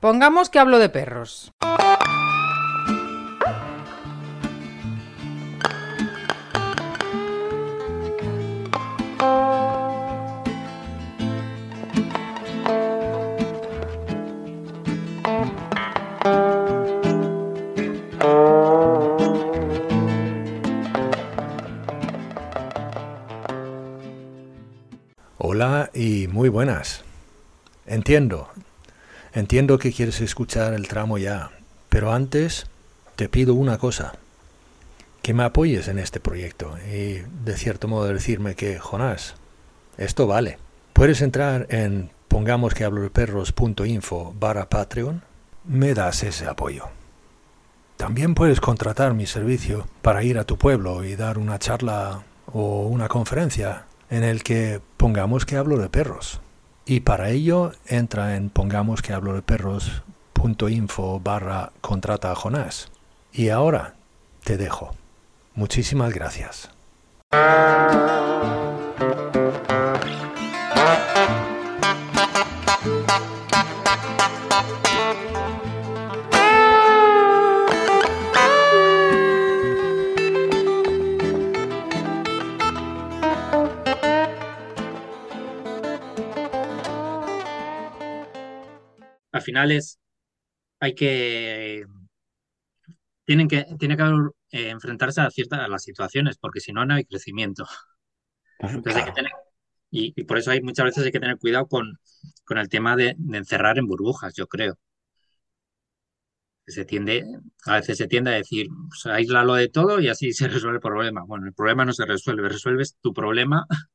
Pongamos que hablo de perros. Hola y muy buenas. Entiendo, entiendo que quieres escuchar el tramo ya, pero antes te pido una cosa, que me apoyes en este proyecto y de cierto modo decirme que, Jonás, esto vale. Puedes entrar en pongamos que hablo de perros.info barra Patreon, me das ese apoyo. También puedes contratar mi servicio para ir a tu pueblo y dar una charla o una conferencia en el que pongamos que hablo de perros. Y para ello entra en pongamos que hablo de perros.info barra contrata a Jonás. Y ahora te dejo. Muchísimas gracias. Al final es, hay que, tienen que, tiene que haber, eh, enfrentarse a ciertas a las situaciones, porque si no, no hay crecimiento. Entonces hay que tener, y, y por eso hay muchas veces hay que tener cuidado con, con el tema de, de encerrar en burbujas, yo creo. Se tiende, a veces se tiende a decir, pues, aíslalo de todo y así se resuelve el problema. Bueno, el problema no se resuelve, resuelves tu problema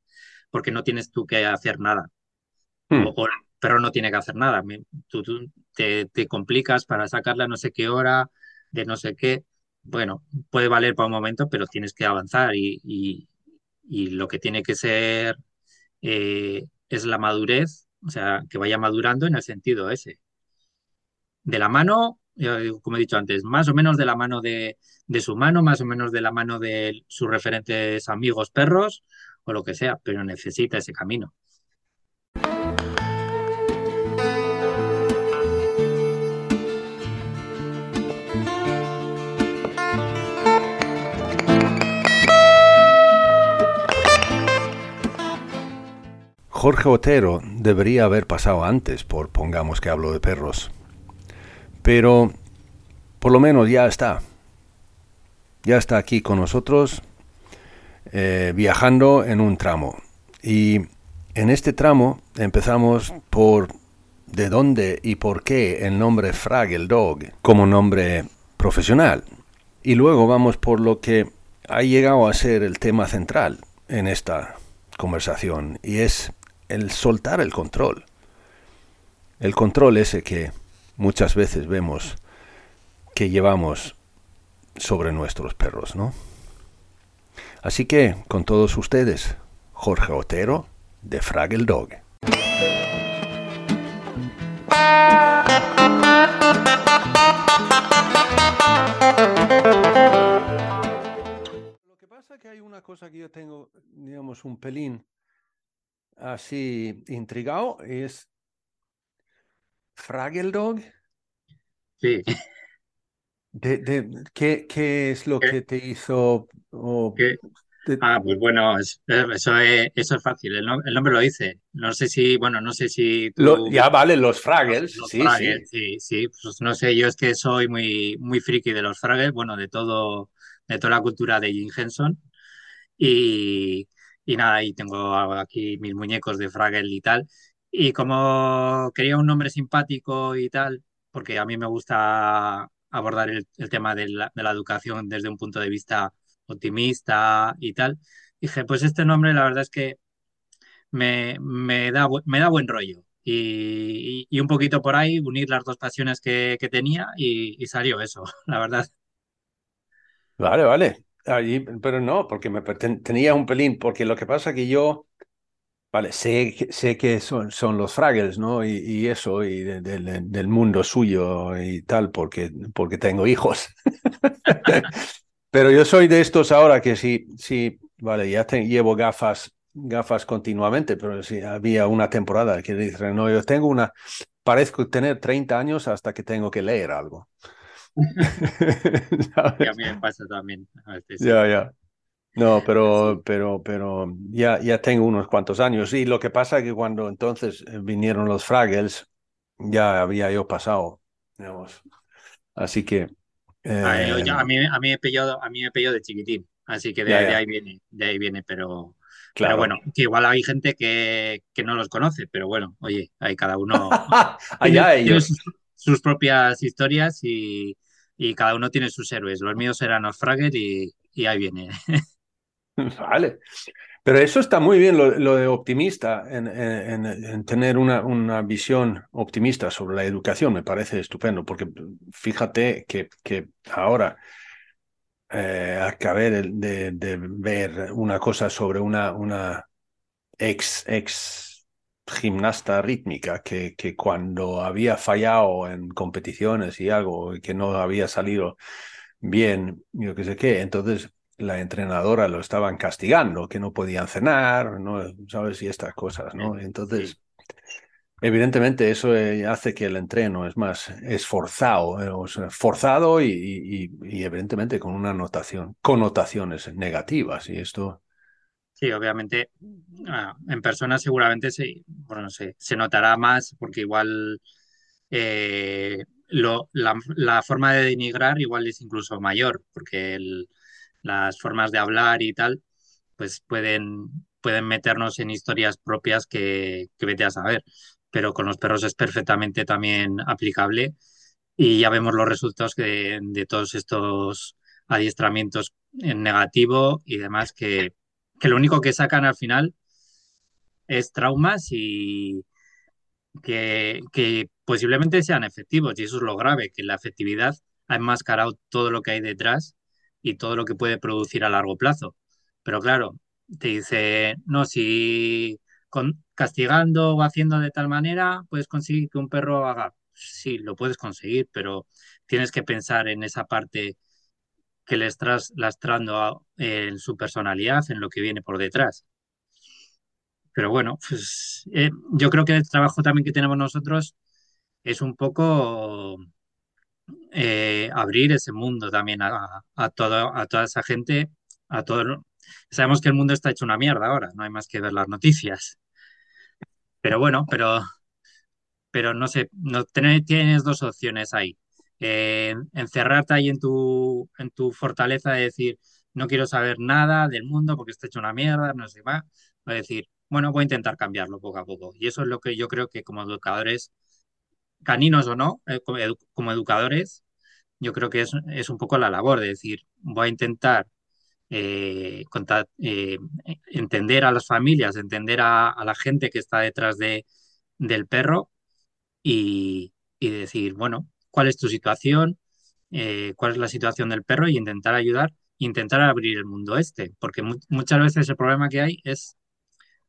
porque no tienes tú que hacer nada. Hmm. O, o perro no tiene que hacer nada. Me- Tú, te, te complicas para sacarla no sé qué hora, de no sé qué. Bueno, puede valer para un momento, pero tienes que avanzar y, y- lo que tiene que ser eh, es la madurez, o sea, que vaya madurando en el sentido ese. De la mano, como he dicho antes, más o menos de la mano de, de su mano, más o menos de la mano de sus referentes amigos perros o lo que sea, pero necesita ese camino. Jorge Otero debería haber pasado antes por pongamos que hablo de perros. Pero por lo menos ya está. Ya está aquí con nosotros eh, viajando en un tramo. Y en este tramo empezamos por de dónde y por qué el nombre Fraggle Dog como nombre profesional. Y luego vamos por lo que ha llegado a ser el tema central en esta conversación y es el soltar el control. El control ese que muchas veces vemos que llevamos sobre nuestros perros, ¿no? Así que, con todos ustedes, Jorge Otero de Fraggle Dog. Lo que pasa es que hay una cosa que yo tengo, digamos, un pelín así intrigado, es Fraggle Dog. Sí, De, de- ¿qué, qué es lo ¿Qué? que te hizo? de- ah, pues bueno, es- eso es, eso es fácil, el, el nombre lo dice. No sé si, bueno, no sé si lo- ya vale, los Fraggles, Los sí, sí. Fraggles, sí, sí, pues no sé, yo es que soy muy, muy friki de los Fraggles, bueno, de todo, de toda la cultura de Jim Henson. Y, y nada, y tengo aquí mis muñecos de Fraggle y tal. Y como quería un nombre simpático y tal, porque a mí me gusta abordar el, tema de la, de la educación desde un punto de vista optimista y tal, dije, pues este nombre la verdad es que me, me da, me da buen rollo. Y, y- un poquito por ahí unir las dos pasiones que, que tenía y salió eso, la verdad. Vale, vale. Allí, pero no, porque me perten- tenía un pelín, porque lo que pasa que yo, vale, sé, sé que son, son los Fraggles, ¿no? Y, y eso, y de- de- del mundo suyo y tal, porque, porque tengo hijos. Pero yo soy de estos ahora que sí, sí, vale, ya te- llevo gafas, gafas continuamente, pero sí, había una temporada que dice, no, yo tengo una, parezco tener 30 años hasta que tengo que leer algo. Y a mí me pasa también. Ya, ya. No, pero, pero, pero ya, ya tengo unos cuantos años. Y lo que pasa es que cuando entonces eh, vinieron los Fraggles, ya había yo pasado, digamos. Así que. a, eh, mí, a, mí me pilló, a mí me pilló de chiquitín. Así que de, ahí viene, de ahí viene, pero. Claro. Pero bueno, que igual hay gente que, que, no los conoce, pero bueno, oye, hay cada uno Allá ellos. Sus, sus, propias historias y, y, cada uno tiene sus héroes. Los míos eran los Fraggle y, y ahí viene. Vale. Pero eso está muy bien, lo, lo de optimista, en, en, en tener una, una, visión optimista sobre la educación, me parece estupendo, porque fíjate que, que ahora eh, acabé de, de, de, ver una cosa sobre una, una ex, ex gimnasta rítmica que, que cuando había fallado en competiciones y algo, que no había salido bien, yo qué sé qué, entonces la entrenadora lo estaban castigando, que no podían cenar, ¿no? ¿Sabes? Y estas cosas, ¿no? Entonces, evidentemente eso eh, hace que el entreno es más esforzado, eh, o sea, forzado y, y, y, evidentemente con una notación, connotaciones negativas. Y esto... Sí, obviamente ah, en persona seguramente se, bueno, se notará más porque igual eh, lo, la, forma de denigrar igual es incluso mayor, porque las formas de hablar y tal, pues pueden, pueden meternos en historias propias que, que vete a saber. Pero con los perros es perfectamente también aplicable y ya vemos los resultados de, de todos estos adiestramientos en negativo y demás que, que lo único que sacan al final es traumas y que, posiblemente sean efectivos y eso es lo grave, que la efectividad ha enmascarado todo lo que hay detrás y todo lo que puede producir a largo plazo. Pero claro, te dice, no, si con, castigando o haciendo de tal manera puedes conseguir que un perro haga. Sí, lo puedes conseguir, pero tienes que pensar en esa parte que le estás lastrando en su personalidad, en lo que viene por detrás. Pero bueno, pues eh, yo creo que el trabajo también que tenemos nosotros es un poco eh, abrir ese mundo también a, a, todo, a toda esa gente, a todo. Sabemos que el mundo está hecho una mierda ahora, no hay más que ver las noticias. Pero bueno, pero, pero no sé, no, tienes dos opciones ahí. Encerrarte ahí en tu, en tu fortaleza de decir, no quiero saber nada del mundo porque está hecho una mierda, no sé va. O decir, bueno, voy a intentar cambiarlo poco a poco. Y eso es lo que yo creo que como educadores caninos o no, eh, como, educadores, yo creo que es, es, un poco la labor de decir, voy a intentar eh, eh, entender a las familias, entender a, a, la gente que está detrás de, del perro y, y, decir, bueno, ¿cuál es tu situación? Eh, ¿Cuál es la situación del perro? Y intentar ayudar, intentar abrir el mundo este, porque mu muchas veces el problema que hay es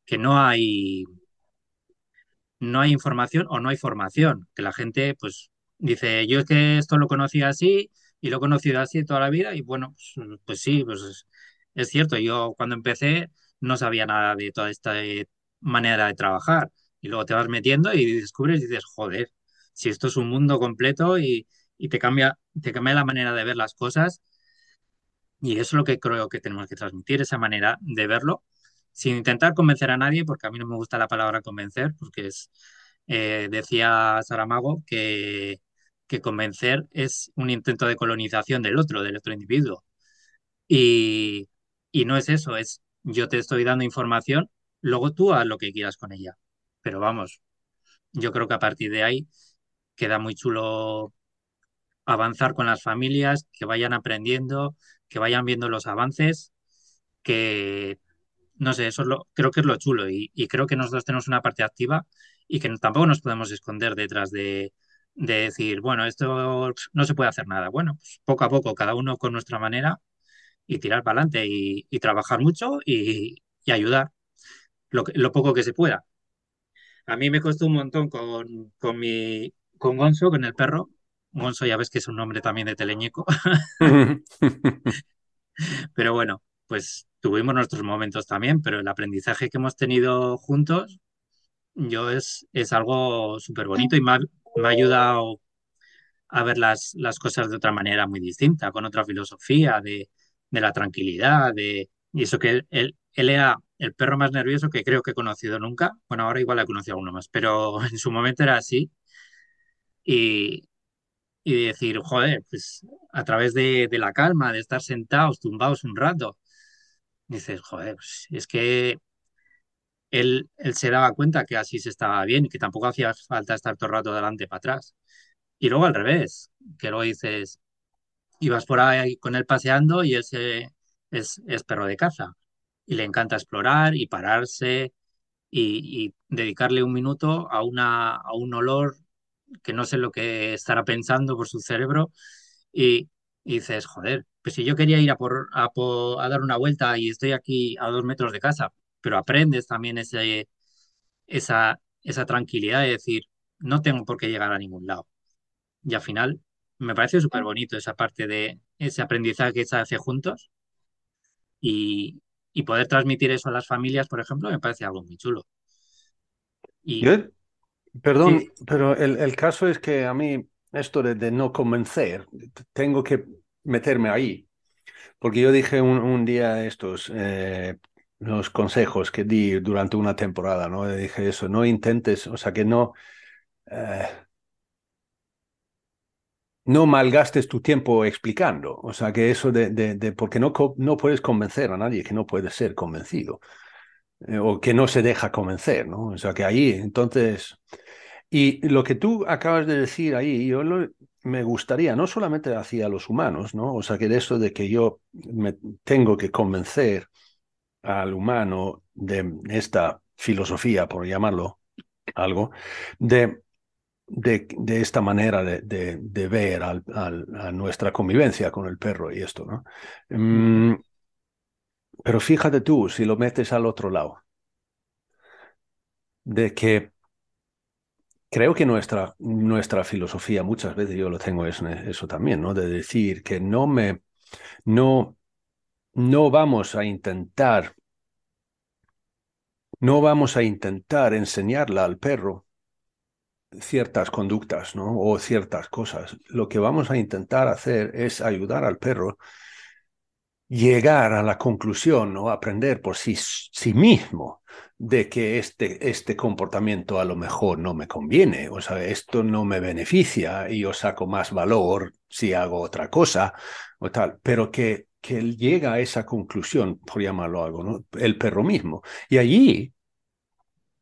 que no hay no hay información o no hay formación, que la gente pues dice, yo es que esto lo conocía así y lo he conocido así toda la vida y bueno, pues, pues sí, pues es, es, cierto, yo cuando empecé no sabía nada de toda esta eh, manera de trabajar y luego te vas metiendo y descubres y dices, joder, si esto es un mundo completo y, te, cambia, te cambia la manera de ver las cosas y eso es lo que creo que tenemos que transmitir, esa manera de verlo sin intentar convencer a nadie, porque a mí no me gusta la palabra convencer, porque es, eh, decía Saramago que, que convencer es un intento de colonización del otro, del otro individuo. Y, y no es eso, es yo te estoy dando información, luego tú haz lo que quieras con ella. Pero vamos, yo creo que a partir de ahí queda muy chulo avanzar con las familias, que vayan aprendiendo, que vayan viendo los avances, que no sé, eso es lo, creo que es lo chulo y, creo que nosotros tenemos una parte activa y que tampoco nos podemos esconder detrás de, de decir, bueno, esto no se puede hacer nada. Bueno, pues poco a poco, cada uno con nuestra manera y tirar para adelante y, trabajar mucho y, y ayudar lo, lo, poco que se pueda. A mí me costó un montón con, con mi con Gonzo, con el perro. Gonzo ya ves que es un nombre también de teleñeco. Pero bueno, pues tuvimos nuestros momentos también, pero el aprendizaje que hemos tenido juntos yo es, es algo súper bonito y me ha, ayudado a ver las, las cosas de otra manera muy distinta, con otra filosofía de, de la tranquilidad, de, y eso que él, era el perro más nervioso que creo que he conocido nunca. Bueno, ahora igual he conocido a más, pero en su momento era así. Y, y decir, joder, pues a través de, de la calma, de estar sentados, tumbados un rato, dices, joder, pues es que él, él se daba cuenta que así se estaba bien que tampoco hacía falta estar todo el rato delante para atrás. Y luego al revés, que luego dices, ibas por ahí con él paseando y él se, es, es perro de caza y le encanta explorar y pararse y, y dedicarle un minuto a, una, a un olor que no sé lo que estará pensando por su cerebro y, y dices, joder, pues si yo quería ir a, por, a, por, a dar una vuelta y estoy aquí a dos metros de casa, pero aprendes también ese, esa, esa tranquilidad de decir, no tengo por qué llegar a ningún lado. Y al final me parece súper bonito esa parte de ese aprendizaje que se hace juntos y, y, poder transmitir eso a las familias, por ejemplo, me parece algo muy chulo. Y, Yo, perdón, pero el, el, caso es que a mí esto de, de, no convencer, tengo que meterme ahí. Porque yo dije un, un día estos, eh, los consejos que di durante una temporada, ¿no? Dije eso, no intentes, o sea, que no... Eh, no malgastes tu tiempo explicando. O sea, que eso de, de, de porque no, no puedes convencer a nadie que no puede ser convencido eh, o que no se deja convencer, ¿no? O sea, que ahí, entonces, y lo que tú acabas de decir ahí, yo lo, me gustaría, no solamente hacia los humanos, ¿no? O sea, que de eso de que yo me tengo que convencer al humano de esta filosofía, por llamarlo algo, de de, de, esta manera de, de, ver al, al, a nuestra convivencia con el perro y esto, ¿no? Mm, pero fíjate tú, si lo metes al otro lado, de que creo que nuestra, nuestra filosofía, muchas veces yo lo tengo eso, eso también, ¿no? De decir que no me, no, no vamos a intentar, no vamos a intentar enseñarle al perro ciertas conductas, ¿no? O ciertas cosas. Lo que vamos a intentar hacer es ayudar al perro llegar a la conclusión o aprender por sí, sí mismo de que este, este comportamiento a lo mejor no me conviene, o sea, esto no me beneficia y yo saco más valor si hago otra cosa o tal, pero que, que él llega a esa conclusión, por llamarlo algo, ¿no? El perro mismo. Y allí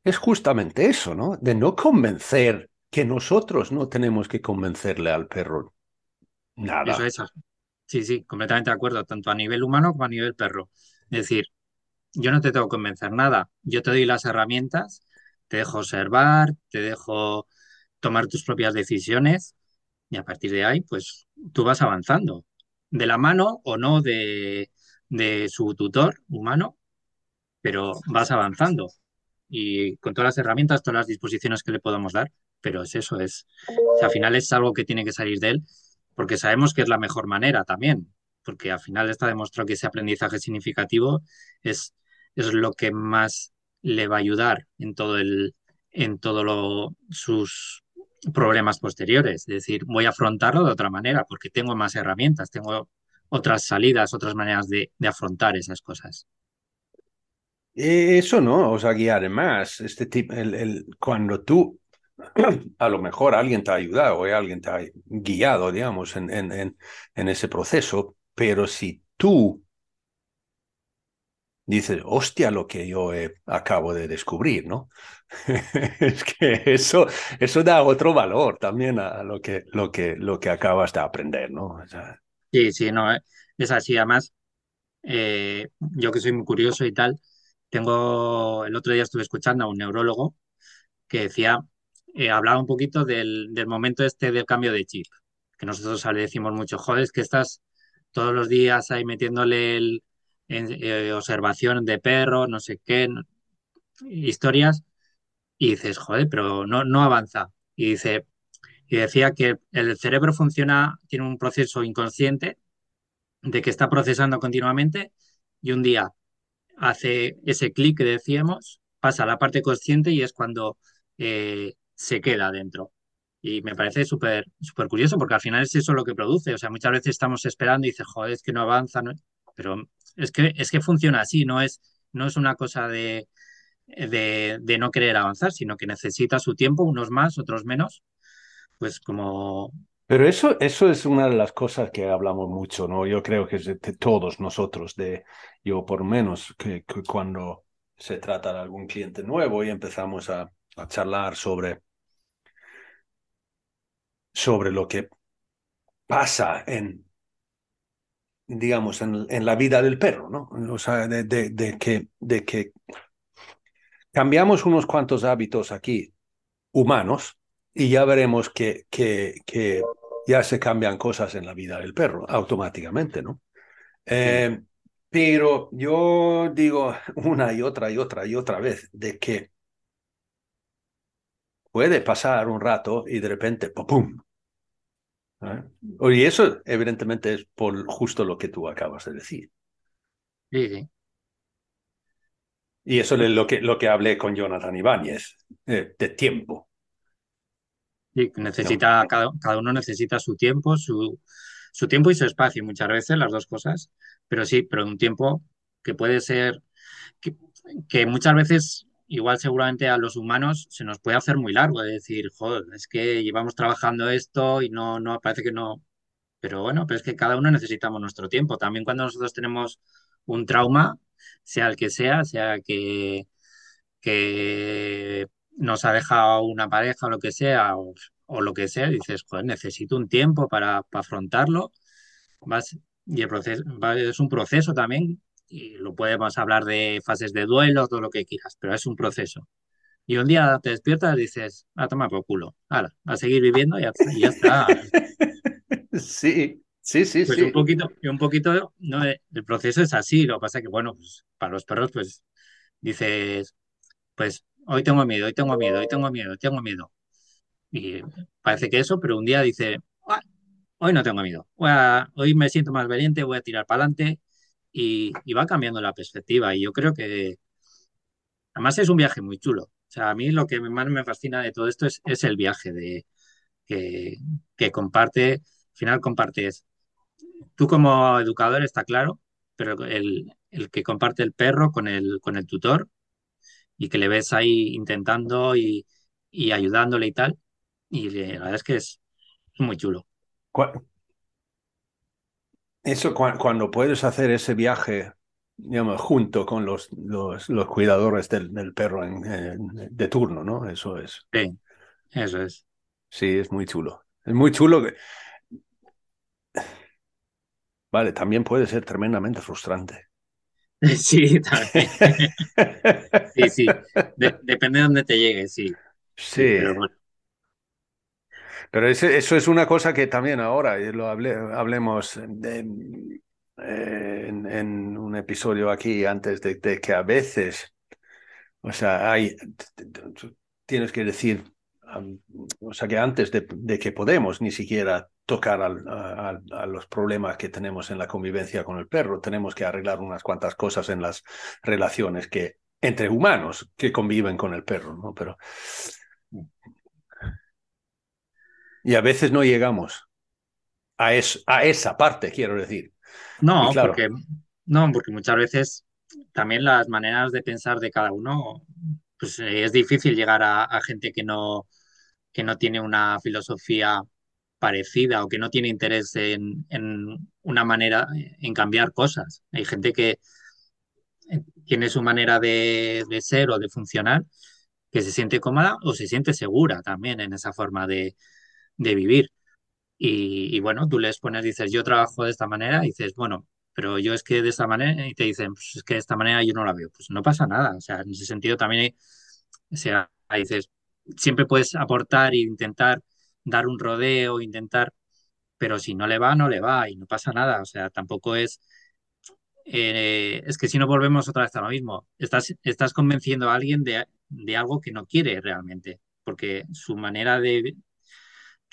es justamente eso, ¿no? De no convencer que nosotros no tenemos que convencerle al perro nada. Eso, eso. Sí, sí, completamente de acuerdo, tanto a nivel humano como a nivel perro. Es decir, yo no te tengo que convencer nada, yo te doy las herramientas, te dejo observar, te dejo tomar tus propias decisiones y a partir de ahí, pues tú vas avanzando, de la mano o no de, de su tutor humano, pero vas avanzando. Y con todas las herramientas, todas las disposiciones que le podamos dar, pero es eso, es, o al final es algo que tiene que salir de él, porque sabemos que es la mejor manera también, porque al final está demostrado que ese aprendizaje significativo es, es lo que más le va a ayudar en todo el, en todos sus problemas posteriores. Es decir, voy a afrontarlo de otra manera, porque tengo más herramientas, tengo otras salidas, otras maneras de, de afrontar esas cosas. Eso no, o sea, guiar más. Este tipo, el, el, cuando tú, a lo mejor alguien te ha ayudado o alguien te ha guiado, digamos, en, en, en ese proceso, pero si tú dices, hostia, lo que yo eh, acabo de descubrir, ¿no? es que eso, eso da otro valor también a lo que, lo que, lo que acabas de aprender, ¿no? Sí, sí, no, es así. Además, eh, yo que soy muy curioso y tal, tengo, el otro día estuve escuchando a un neurólogo que decía, eh, hablaba un poquito del, del, momento este del cambio de chip, que nosotros le decimos mucho, joder, es que estás todos los días ahí metiéndole el, eh, observación de perros, no sé qué, no, historias, y dices, joder, pero no, no avanza. Y dice, y decía que el cerebro funciona, tiene un proceso inconsciente de que está procesando continuamente y un día hace ese clic que decíamos pasa a la parte consciente y es cuando eh, se queda dentro. Y me parece súper súper curioso porque al final es eso lo que produce. O sea, muchas veces estamos esperando y dices, joder, es que no avanza, pero es que, es que funciona así, no es, no es una cosa de, de, no querer avanzar, sino que necesita su tiempo, unos más, otros menos, pues como... Pero eso, eso es una de las cosas que hablamos mucho, ¿no? Yo creo que de, todos nosotros, de yo por menos, que, que, cuando se trata de algún cliente nuevo y empezamos a, a charlar sobre sobre lo que pasa en, digamos, en, en la vida del perro, ¿no? O sea, de, de, de, que, de que cambiamos unos cuantos hábitos aquí humanos y ya veremos que, que, que ya se cambian cosas en la vida del perro automáticamente, ¿no? Eh, pero yo digo una y otra y otra y otra vez de que puede pasar un rato y de repente, ¡pum! ¿Eh? Y eso evidentemente es por justo lo que tú acabas de decir. Sí, sí. Y eso es lo que, lo que hablé con Jonathan Ibáñez, eh, de tiempo. Sí, necesita, no. cada, cada, uno necesita su tiempo, su, su tiempo y su espacio, muchas veces las dos cosas, pero sí, pero un tiempo que puede ser, que, que muchas veces igual seguramente a los humanos se nos puede hacer muy largo, de decir, joder, es que llevamos trabajando esto y no, no, parece que no. Pero bueno, pero es que cada uno necesitamos nuestro tiempo. También cuando nosotros tenemos un trauma, sea el que sea, sea que, que nos ha dejado una pareja o lo que sea, o, lo que sea, dices, joder, necesito un tiempo para, para afrontarlo. Vas, y el proceso es un proceso también y lo podemos hablar de fases de duelo, todo lo que quieras, pero es un proceso. Y un día te despiertas y dices, a tomar por culo, ahora, a seguir viviendo y ya, y ya está. sí, sí, sí, pues sí. Un poquito, un poquito, no, el proceso es así, lo que pasa es que, bueno, pues para los perros, pues dices, pues hoy tengo miedo, hoy tengo miedo, hoy tengo miedo, hoy tengo miedo. Y parece que eso, pero un día dice, hoy no tengo miedo, a, hoy me siento más valiente, voy a tirar para adelante y, va cambiando la perspectiva. Y yo creo que además es un viaje muy chulo. O sea, a mí lo que más me fascina de todo esto es, es el viaje de que, comparte, al final compartes, tú como educador está claro, pero el, que comparte el perro con el, con el tutor y que le ves ahí intentando y, y ayudándole y tal. Y la verdad es que es muy chulo. Eso cu cuando puedes hacer ese viaje, digamos, junto con los, los, los cuidadores del, del perro en, en, de turno, ¿no? Eso es. Sí, eso es. Sí, es muy chulo. Es muy chulo. Que... Vale, también puede ser tremendamente frustrante. Sí, también. sí, sí. De depende de dónde te llegue, sí. Sí. sí pero bueno. Pero eso es una cosa que también ahora lo hable, hablemos eh, en, un episodio aquí antes de, que a veces, o sea, hay, tienes que decir, o sea, que antes de, que podemos ni siquiera tocar a, a, los problemas que tenemos en la convivencia con el perro, tenemos que arreglar unas cuantas cosas en las relaciones que entre humanos que conviven con el perro, ¿no? Pero y a veces no llegamos a, es, a esa parte, quiero decir. No, claro, porque, no, porque muchas veces también las maneras de pensar de cada uno, pues es difícil llegar a, a gente que no, que no tiene una filosofía parecida o que no tiene interés en, en, una manera, en cambiar cosas. Hay gente que tiene su manera de, de, ser o de funcionar, que se siente cómoda o se siente segura también en esa forma de, de vivir. Y, bueno, tú les pones, dices, yo trabajo de esta manera, y dices, bueno, pero yo es que de esta manera, y te dicen, pues es que de esta manera yo no la veo. Pues no pasa nada. O sea, en ese sentido también, hay, o sea, dices, siempre puedes aportar e intentar dar un rodeo, intentar, pero si no le va, no le va y no pasa nada. O sea, tampoco es, eh, es que si no volvemos otra vez a lo mismo, estás, estás convenciendo a alguien de, de algo que no quiere realmente, porque su manera de,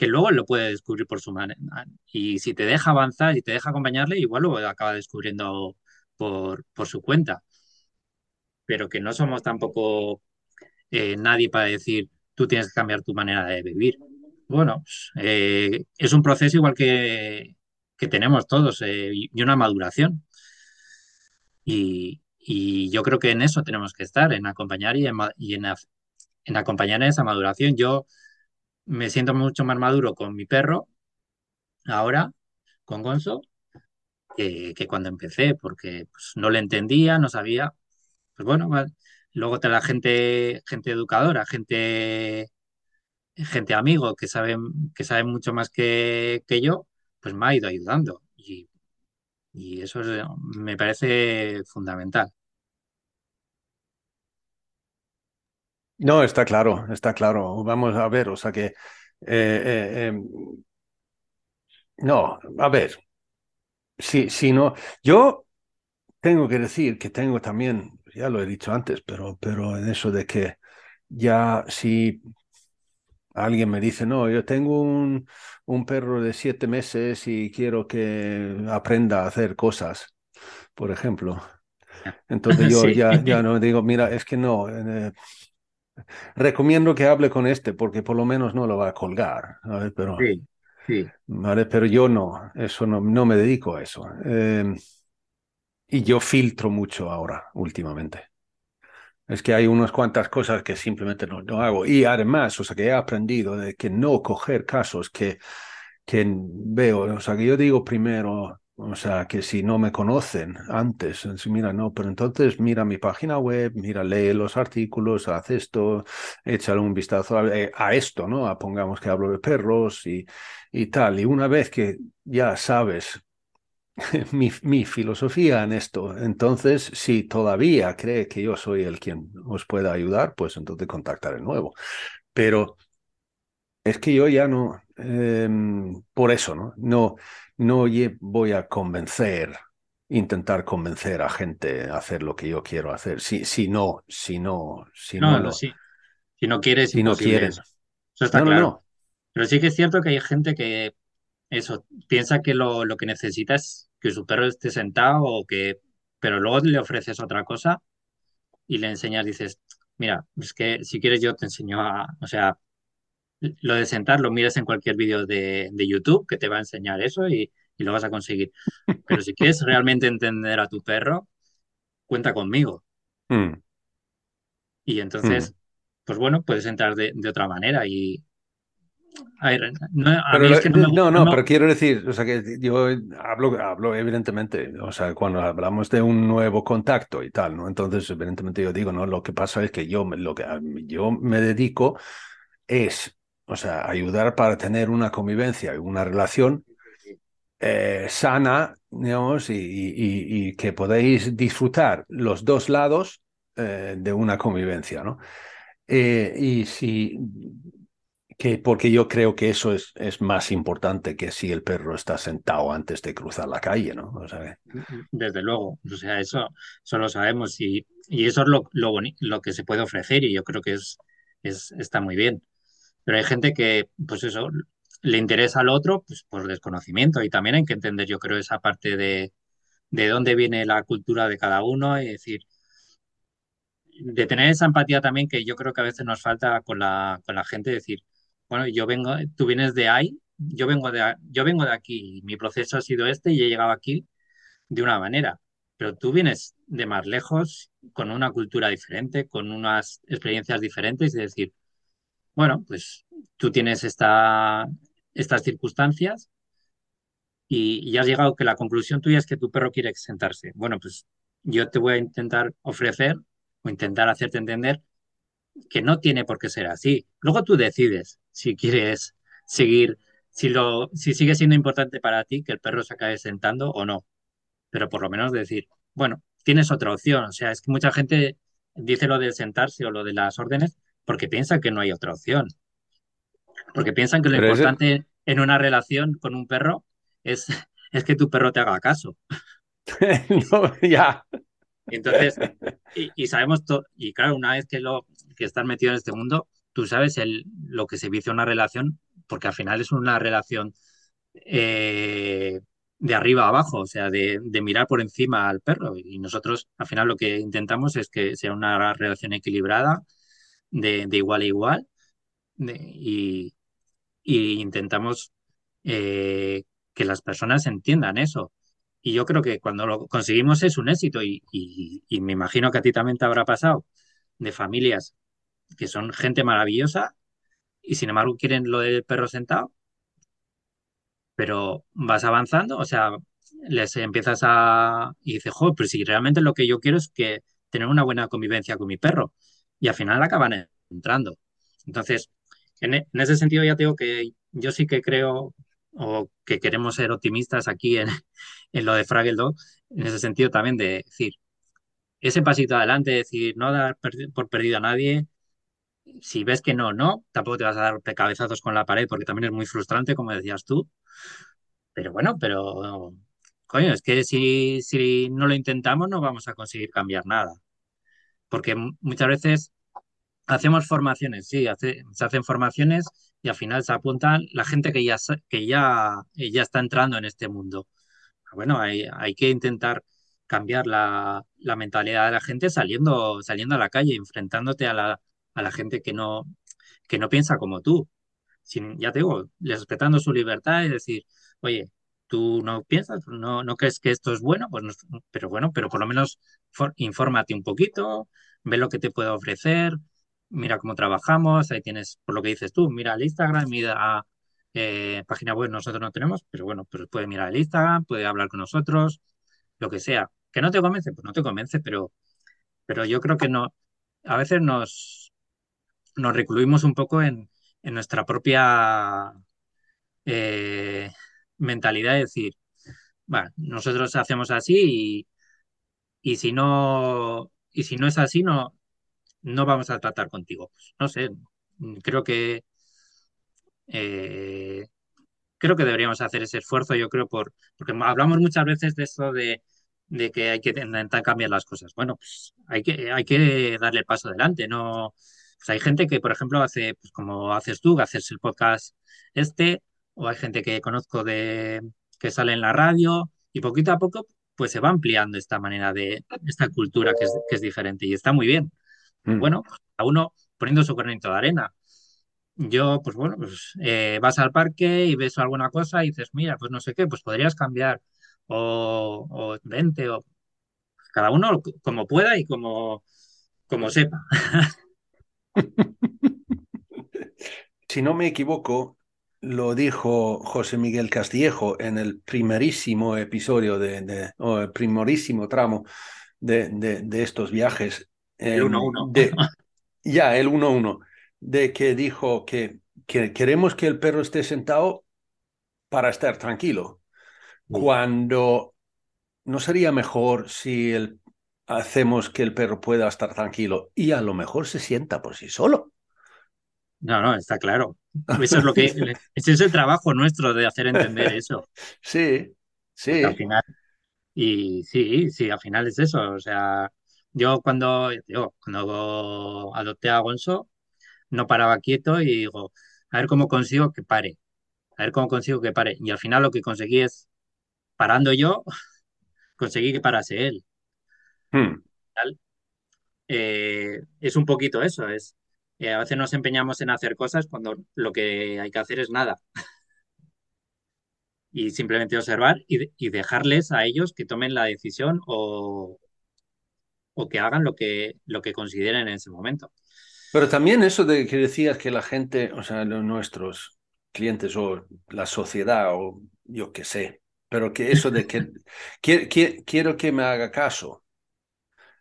que luego lo puede descubrir por su manera. Y si te deja avanzar y te deja acompañarle, igual lo acaba descubriendo por, por su cuenta. pero que no somos tampoco eh, nadie para decir tú tienes que cambiar tu manera de vivir. Bueno, pues, eh, es un proceso igual que, que tenemos todos eh, y una maduración. Y, y, yo creo que en eso tenemos que estar, en acompañar y en, y en, en acompañar esa maduración. Yo me siento mucho más maduro con mi perro ahora, con Gonzo, que, cuando empecé, porque pues, no le entendía, no sabía. Pues bueno, luego te la gente, gente educadora, gente, gente amigo que sabe, que sabe mucho más que, que yo, pues me ha ido ayudando. Y, y eso me parece fundamental. No, está claro, está claro. Vamos a ver, o sea que... Eh, eh, em, no, a ver, si, si no, yo tengo que decir que tengo también, ya lo he dicho antes, pero, pero en eso de que ya si alguien me dice, no, yo tengo un, un perro de siete meses y quiero que aprenda a hacer cosas, por ejemplo. Entonces yo ya, ya no digo, mira, es que no, eh, recomiendo que hable con este porque por lo menos no lo va a colgar, Pero, sí, sí. ¿vale? Pero yo no, eso no, no me dedico a eso. Eh, y yo filtro mucho ahora, últimamente. Es que hay unas cuantas cosas que simplemente no, no, hago. Y además, o sea, que he aprendido de que no coger casos que, que veo, o sea, que yo digo primero, o sea, que si no me conocen antes, mira, no, pero entonces mira mi página web, mira, lee los artículos, haz esto, échale un vistazo a, eh, esto, ¿no? A, pongamos que hablo de perros y, y tal. Y una vez que ya sabes mi, mi, filosofía en esto, entonces si todavía cree que yo soy el quien os pueda ayudar, pues entonces contactar de nuevo. Pero es que yo ya no, eh, por eso, ¿no? No no voy a convencer, intentar convencer a gente a hacer lo que yo quiero hacer. Si, si no, si no, si no, no, si no quieres, si no quieres. Eso está claro. Pero sí que es cierto que hay gente que eso piensa que lo, lo que necesita es que su perro esté sentado o que, pero luego le ofreces otra cosa y le enseñas, dices, mira, es que si quieres yo te enseño a, o sea, lo de sentar lo miras en cualquier vídeo de, de, YouTube que te va a enseñar eso y, y, lo vas a conseguir. Pero si quieres realmente entender a tu perro, cuenta conmigo. Mm. Y entonces, mm. pues bueno, puedes entrar de, de otra manera y... A ver, no, a pero, mí es que no, me, no, no, pero quiero decir, o sea, que yo hablo, hablo evidentemente, o sea, cuando hablamos de un nuevo contacto y tal, ¿no? Entonces, evidentemente yo digo, no, lo que pasa es que yo, lo que yo me dedico es o sea, ayudar para tener una convivencia una relación eh, sana, digamos, y, que podéis disfrutar los dos lados eh, de una convivencia, ¿no? Eh, y si, que, porque yo creo que eso es, es más importante que si el perro está sentado antes de cruzar la calle, ¿no? Desde luego, o sea, eso, eso lo sabemos y, y eso es lo, lo, lo que se puede ofrecer y yo creo que es, es, está muy bien. Pero hay gente que, pues eso, le interesa al otro pues, por desconocimiento. Y también hay que entender, yo creo, esa parte de, de dónde viene la cultura de cada uno. Y decir, de tener esa empatía también que yo creo que a veces nos falta con la, con la gente, decir, bueno, yo vengo, tú vienes de ahí, yo vengo de, yo vengo de aquí, mi proceso ha sido este y he llegado aquí de una manera, pero tú vienes de más lejos, con una cultura diferente, con unas experiencias diferentes. Y decir, bueno, pues tú tienes esta, estas circunstancias y, ya has llegado que la conclusión tuya es que tu perro quiere sentarse. Bueno, pues yo te voy a intentar ofrecer o intentar hacerte entender que no tiene por qué ser así. Luego tú decides si quieres seguir, si, lo, si sigue siendo importante para ti que el perro se acabe sentando o no. Pero por lo menos decir, bueno, tienes otra opción. O sea, es que mucha gente dice lo de sentarse o lo de las órdenes, porque piensan que no hay otra opción. Porque piensan que lo importante en una relación con un perro es, es que tu perro te haga caso. no, ya. Entonces, y, sabemos todo, y claro, una vez que, lo, que estás metido en este mundo, tú sabes el, lo que se vicia una relación, porque al final es una relación eh, de arriba a abajo, o sea, de, mirar por encima al perro. Y nosotros, al final, lo que intentamos es que sea una relación equilibrada, de, igual a igual, y, intentamos eh, que las personas entiendan eso. Y yo creo que cuando lo conseguimos es un éxito, y, y me imagino que a ti también te habrá pasado, de familias que son gente maravillosa y sin embargo quieren lo del perro sentado pero vas avanzando, o sea, les empiezas a... y dices, joder, pero si realmente lo que yo quiero es que tener una buena convivencia con mi perro. Y al final acaban entrando. Entonces, en, e, ese sentido ya tengo que yo sí que creo o que queremos ser optimistas aquí en, en lo de Fraggle Dog, en ese sentido también de decir, ese pasito adelante, decir, no dar por perdido a nadie, si ves que no, no, tampoco te vas a dar cabezazos con la pared porque también es muy frustrante, como decías tú. Pero bueno, pero coño, es que si, si no lo intentamos no vamos a conseguir cambiar nada. Porque muchas veces hacemos formaciones, sí, se hacen formaciones y al final se apuntan la gente que ya, que ya, ya está entrando en este mundo. Bueno, hay, hay que intentar cambiar la, la, mentalidad de la gente saliendo, saliendo a la calle, enfrentándote a la, a la gente que no, que no piensa como tú. Sin, ya te digo, respetando su libertad y decir, oye, tú no piensas, no, no crees que esto es bueno, pues pero bueno, pero por lo menos infórmate un poquito, ve lo que te puedo ofrecer, mira cómo trabajamos, ahí tienes, por lo que dices tú, mira el Instagram, mira eh, página web nosotros no tenemos, pero bueno, pues puede mirar el Instagram, puede hablar con nosotros, lo que sea. ¿Que no te convence? Pues no te convence, pero, pero yo creo que no, a veces nos, nos recluimos un poco en, nuestra propia eh, mentalidad de decir, bueno, nosotros hacemos así y, si no y si no es así no no vamos a tratar contigo. no sé, creo que eh, creo que deberíamos hacer ese esfuerzo, yo creo, por porque hablamos muchas veces de esto de, que hay que intentar cambiar las cosas. Bueno, pues hay que, hay que darle el paso adelante, no pues hay gente que, por ejemplo, hace, pues como haces tú, haces el podcast este, o hay gente que conozco de que sale en la radio, y poquito a poco, pues se va ampliando esta manera de, esta cultura que es, que es diferente, y está muy bien. Mm. Bueno, a uno poniendo su granito de arena. Yo, pues bueno, pues eh, vas al parque y ves alguna cosa y dices, mira, pues no sé qué, pues podrías cambiar, o, o vente, o cada uno como pueda y como, como sepa. si no me equivoco, lo dijo José Miguel Castillejo en el primerísimo episodio de, o el primerísimo tramo de, de, estos viajes. El 1-1. Em, ya, el 1-1. De que dijo que, que, queremos que el perro esté sentado para estar tranquilo. Cuando no sería mejor si el, hacemos que el perro pueda estar tranquilo y a lo mejor se sienta por sí solo. No, no, está claro. Eso es lo que ese es el trabajo nuestro de hacer entender eso. Sí, sí. al final, y sí, sí, al final es eso. O sea, yo cuando, yo, cuando adopté a Gonzo, no paraba quieto y digo, a ver cómo consigo que pare. A ver cómo consigo que pare. Y al final lo que conseguí es, parando yo, conseguí que parase él. Hmm. Eh, es un poquito eso, es a veces nos empeñamos en hacer cosas cuando lo que hay que hacer es nada. y simplemente observar y, dejarles a ellos que tomen la decisión o, o que hagan lo que, lo que consideren en ese momento. Pero también eso de que decías que la gente, o sea, nuestros clientes o la sociedad o yo qué sé, pero que eso de que, quiero que me haga caso.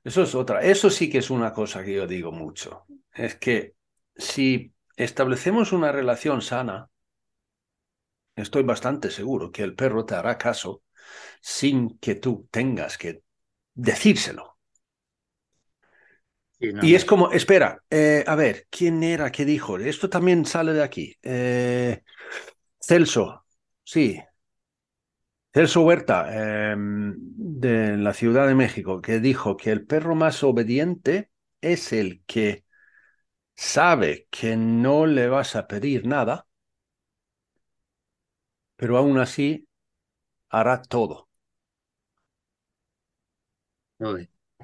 Eso es otra, eso sí que es una cosa que yo digo mucho es que si establecemos una relación sana, estoy bastante seguro que el perro te hará caso sin que tú tengas que decírselo. y es como, espera, eh, a ver, ¿quién era que dijo? Esto también sale de aquí. Eh, Celso, sí. Celso Huerta, em, de la Ciudad de México, que dijo que el perro más obediente es el que sabe que no le vas a pedir nada, pero aún así hará todo.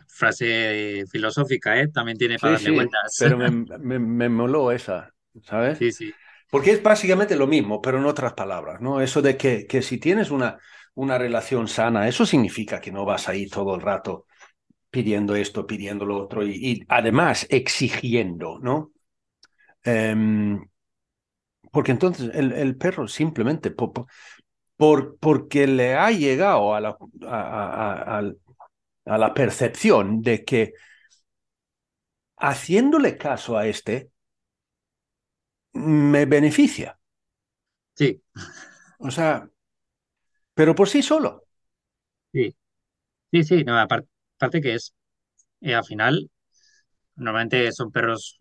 Frase filosófica, ¿eh? También tiene para darle vueltas. Pero me, me, moló esa, ¿sabes? Sí, sí. Porque es básicamente lo mismo, pero en otras palabras, ¿no? Eso de que, que si tienes una, una relación sana, eso significa que no vas a ir todo el rato pidiendo esto, pidiendo lo otro y, además exigiendo, ¿no? Em, porque entonces el, perro simplemente, por, porque le ha llegado a la, a, a la percepción de que haciéndole caso a este, me beneficia. Sí. O sea, pero por sí solo. Sí, sí, sí, no, aparte, que es, eh, al final, normalmente son perros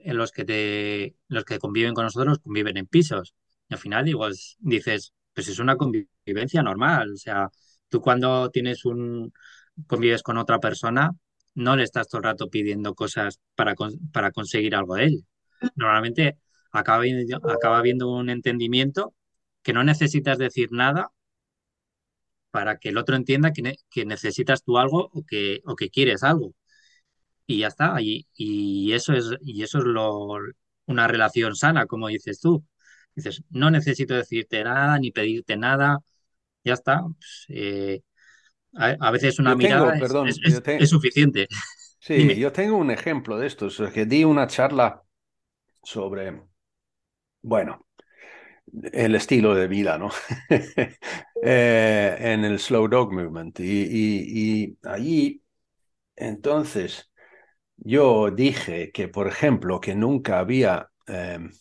en los que te, los que conviven con nosotros, conviven en pisos. Y al final, igual dices, pues es una convivencia normal. O sea, tú cuando tienes un, convives con otra persona, no le estás todo el rato pidiendo cosas para, para conseguir algo de él. Normalmente acaba, acaba habiendo un entendimiento que no necesitas decir nada para que el otro entienda que, necesitas tú algo o que, o que quieres algo. Y ya está. Y, y eso es, y eso es lo, una relación sana, como dices tú. Dices, no necesito decirte nada ni pedirte nada. Ya está. Pues, eh, a, veces una mirada es, suficiente. Sí, yo tengo un ejemplo de esto. que di una charla sobre, bueno, el estilo de vida, ¿no? Eh, en el Slow Dog Movement. Y, allí, entonces, yo dije que, por ejemplo, que nunca había, em,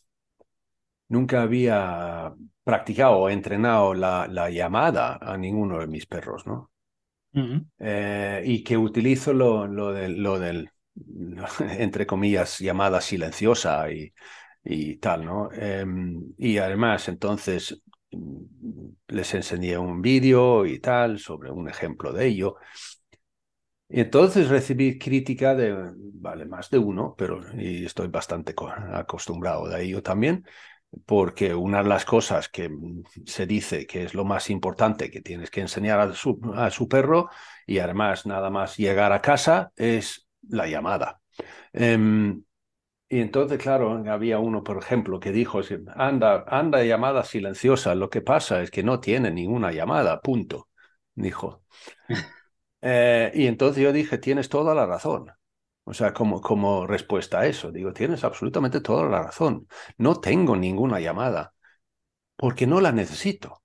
nunca había practicado o entrenado la, la, llamada a ninguno de mis perros, ¿no? Eh, y que utilizo lo, lo, del, lo del, entre comillas, llamada silenciosa y, y tal, ¿no? Em, y además, entonces, les enseñé un vídeo y tal sobre un ejemplo de ello. Y entonces recibí crítica de, vale, más de uno, pero y estoy bastante acostumbrado de ello también, porque una de las cosas que se dice que es lo más importante que tienes que enseñar a su, a su perro y además nada más llegar a casa es la llamada. Em, y entonces, claro, había uno, por ejemplo, que dijo, anda, anda llamada silenciosa, lo que pasa es que no tiene ninguna llamada, punto, dijo. Eh, y entonces yo dije, tienes toda la razón. O sea, como, como respuesta a eso, digo, tienes absolutamente toda la razón. No tengo ninguna llamada porque no la necesito.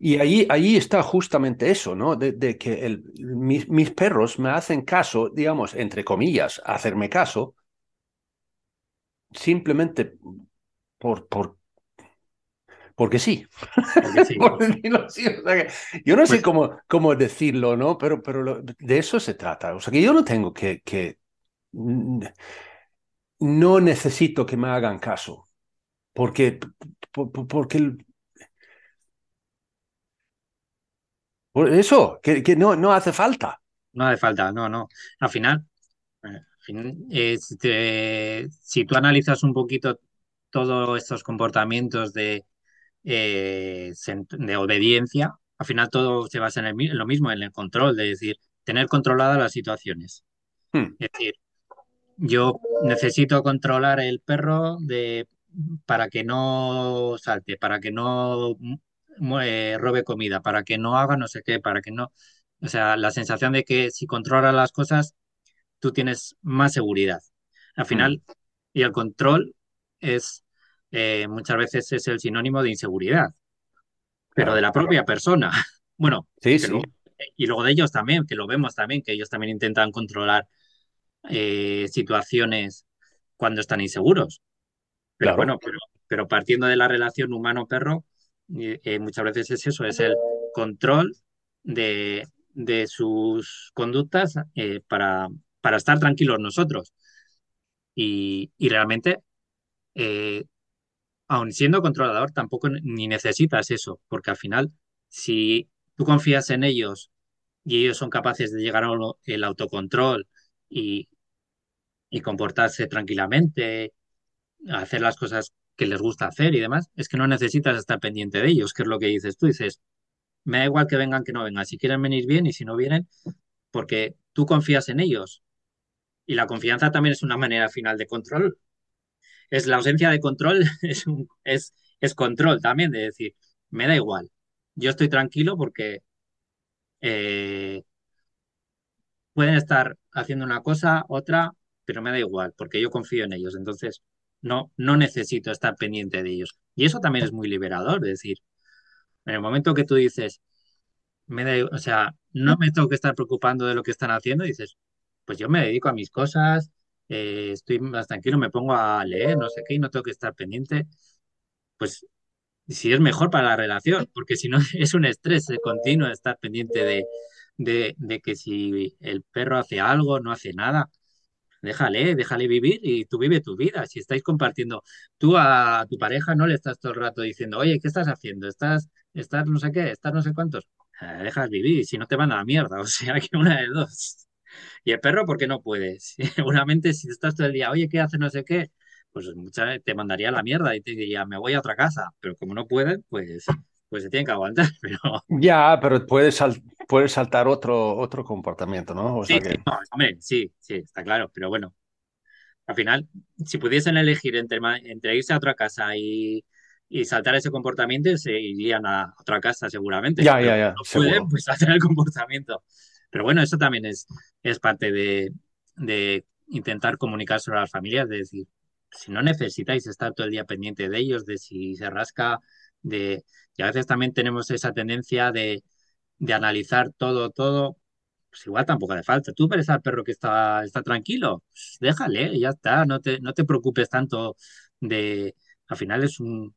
Y ahí, ahí está justamente eso, ¿no? De, que el, mis, mis, perros me hacen caso, digamos, entre comillas, hacerme caso, simplemente por, por, porque sí. yo no sé pues cómo, cómo decirlo, ¿no? Pero, pero de eso se trata. O sea, que yo no tengo que, que... No necesito que me hagan caso. Porque, porque eso, que, que no, no hace falta. No hace falta, no, no. Al final, eh, si tú analizas un poquito todos estos comportamientos de, eh, de obediencia, al final todo se basa en, lo mismo, en el control, de decir, tener controladas las situaciones. Hmm. Es decir, yo necesito controlar el perro de, para que no salte, para que no robe comida, para que no haga no sé qué, para que no... O sea, la sensación de que si controlas las cosas, tú tienes más seguridad. Al mm. final, y el control es, eh, muchas veces es el sinónimo de inseguridad, pero de la propia persona. Bueno, sí, sí. y luego de ellos también, que lo vemos también, que ellos también intentan controlar eh, situaciones cuando están inseguros. Pero bueno, pero, pero partiendo de la relación humano-perro, eh, muchas veces es eso, es el control de, de sus conductas para, para estar tranquilos nosotros. Y, y realmente, eh, aun siendo controlador, tampoco ni necesitas eso, porque al final, si tú confías en ellos y ellos son capaces de llegar al autocontrol y, y comportarse tranquilamente, hacer las cosas que les gusta hacer y demás, es que no necesitas estar pendiente de ellos, que es lo que dices tú. Dices, me da igual que vengan, que no vengan. Si quieren venir bien y si no vienen, porque tú confías en ellos. Y la confianza también es una manera final de control. Es la ausencia de control, es, es, es control también, de decir, me da igual. Yo estoy tranquilo porque eh, pueden estar haciendo una cosa, otra, pero me da igual, porque yo confío en ellos. Entonces, no, no necesito estar pendiente de ellos. Y eso también es muy liberador, es decir, en el momento que tú dices, me da, o sea, no me tengo que estar preocupando de lo que están haciendo, dices, pues yo me dedico a mis cosas, eh, estoy más tranquilo, me pongo a leer, no sé qué, y no tengo que estar pendiente. Pues si es mejor para la relación, porque si no es un estrés continuo estar pendiente de, de, que si el perro hace algo, no hace nada déjale, déjale vivir y tú vive tu vida. Si estáis compartiendo, tú a tu pareja no le estás todo el rato diciendo, oye, ¿qué estás haciendo? ¿Estás, estás no sé qué? ¿Estás no sé cuántos? Eh, dejas vivir, si no te van a la mierda, o sea que una de dos. Y el perro, ¿por qué no puedes? Seguramente si estás todo el día, oye, ¿qué hace no sé qué? Pues mucha, te mandaría a la mierda y te diría, me voy a otra casa. Pero como no puede, pues pues se tienen que aguantar. Pero... Ya, pero puede, sal puede saltar otro, otro comportamiento, ¿no? sí, hombre, sí, sí, está claro, pero bueno, al final, si pudiesen elegir entre, entre irse a otra casa y, y saltar ese comportamiento, se irían a otra casa seguramente. Ya, ya, ya. No pueden, pues saltar el comportamiento. Pero bueno, eso también es, es parte de, de intentar comunicar sobre las familias, de decir, si no necesitáis estar todo el día pendiente de ellos, de si se rasca, de, y a veces también tenemos esa tendencia de, de analizar todo, todo, pues igual tampoco hace falta. Tú ves al perro que está, está tranquilo, pues déjale, ya está, no te, no te preocupes tanto de, al final es un,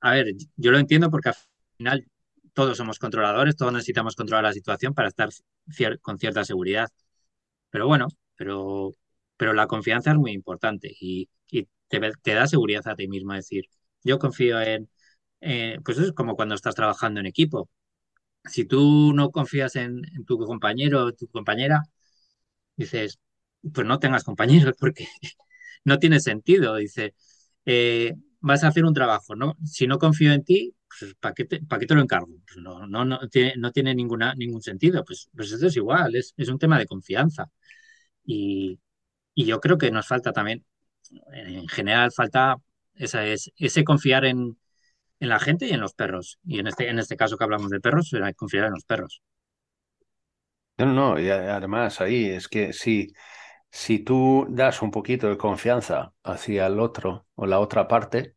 a ver, yo lo entiendo porque al final todos somos controladores, todos necesitamos controlar la situación para estar con cierta seguridad. Pero bueno, pero, pero la confianza es muy importante y, te, da seguridad a ti mismo. decir, yo confío en, eh, pues es como cuando estás trabajando en equipo. Si tú no confías en, tu compañero o tu compañera, dices, pues no tengas compañeros porque no tiene sentido. Dice, eh, vas a hacer un trabajo, ¿no? Si no confío en ti, pues ¿para qué te, ¿para qué te lo encargo? Pues no, no, no, tiene, no tiene ninguna, ningún sentido. Pues, pues eso es igual, es, es un tema de confianza. Y, y, yo creo que nos falta también, en general, falta esa, es, ese confiar en, en la gente y en los perros. Y en este, en este caso que hablamos de perros, será confiar en los perros. No, no, y además ahí es que si, si tú das un poquito de confianza hacia el otro o la otra parte,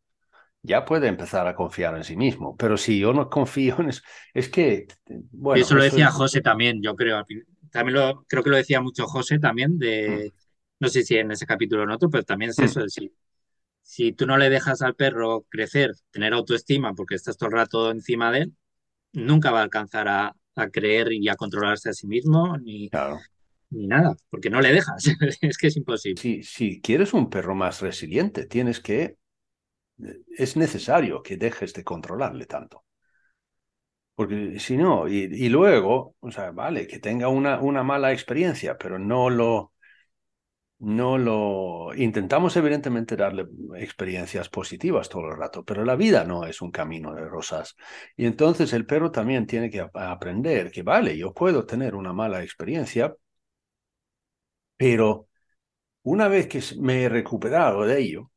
ya puede empezar a confiar en sí mismo. Pero si yo no confío en eso, es que, bueno. Y eso lo decía José también, yo creo. También lo, creo que lo decía mucho José también, de, mm. no sé si en ese capítulo o en otro, pero también es mm. eso, de si si tú no le dejas al perro crecer, tener autoestima, porque estás todo el rato encima de él, nunca va a alcanzar a, creer y a controlarse a sí mismo, ni, ni nada, porque no le dejas. es que es imposible. Si, si quieres un perro más resiliente, tienes que. Es necesario que dejes de controlarle tanto. Porque si no, y, luego, o sea, vale, que tenga una, una mala experiencia, pero no lo, no lo intentamos evidentemente darle experiencias positivas todo el rato, pero la vida no es un camino de rosas. Y entonces el perro también tiene que aprender que vale, yo puedo tener una mala experiencia, pero una vez que me he recuperado de ello,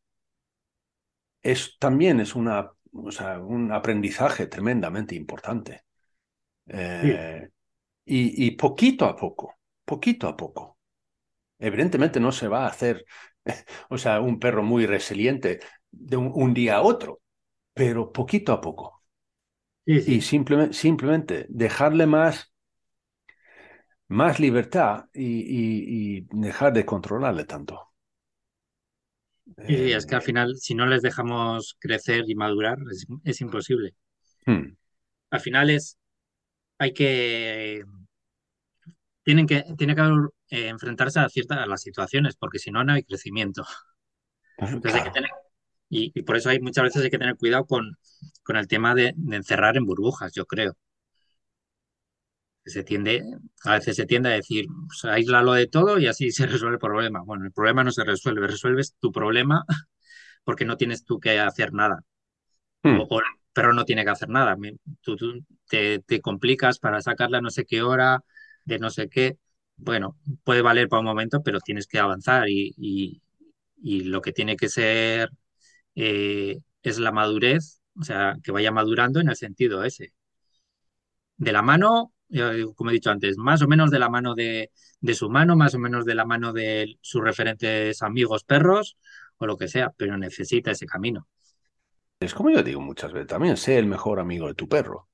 es, también es una, un aprendizaje tremendamente importante. Eh, y, y poquito a poco, poquito a poco Evidentemente no se va a hacer, o sea, un perro muy resiliente de un, día a otro, pero poquito a poco. Y simplemente, simplemente dejarle más, más libertad y, dejar de controlarle tanto. Y es que al eh, final, si no les dejamos crecer y madurar, es, imposible. Hmm. Al final es, hay que, tienen que, tiene que haber eh, enfrentarse a ciertas las situaciones, porque si no, no hay crecimiento. y, por eso hay muchas veces hay que tener cuidado con, con el tema de, encerrar en burbujas, yo creo. Se tiende, a veces se tiende a decir, pues, aíslalo de todo y así se resuelve el problema. Bueno, el problema no se resuelve, resuelves tu problema porque no tienes tú que hacer nada. Hmm. O, o el perro no tiene que hacer nada. Tú, tú te, te complicas para sacarla a no sé qué hora, de no sé qué. Bueno, puede valer para un momento, pero tienes que avanzar y, y- y lo que tiene que ser eh, es la madurez, o sea, que vaya madurando en el sentido ese. De la mano, como he dicho antes, más o menos de la mano de, de su mano, más o menos de la mano de sus referentes amigos perros o lo que sea, pero necesita ese camino. Es como yo digo muchas veces, también sé el mejor amigo de tu perro.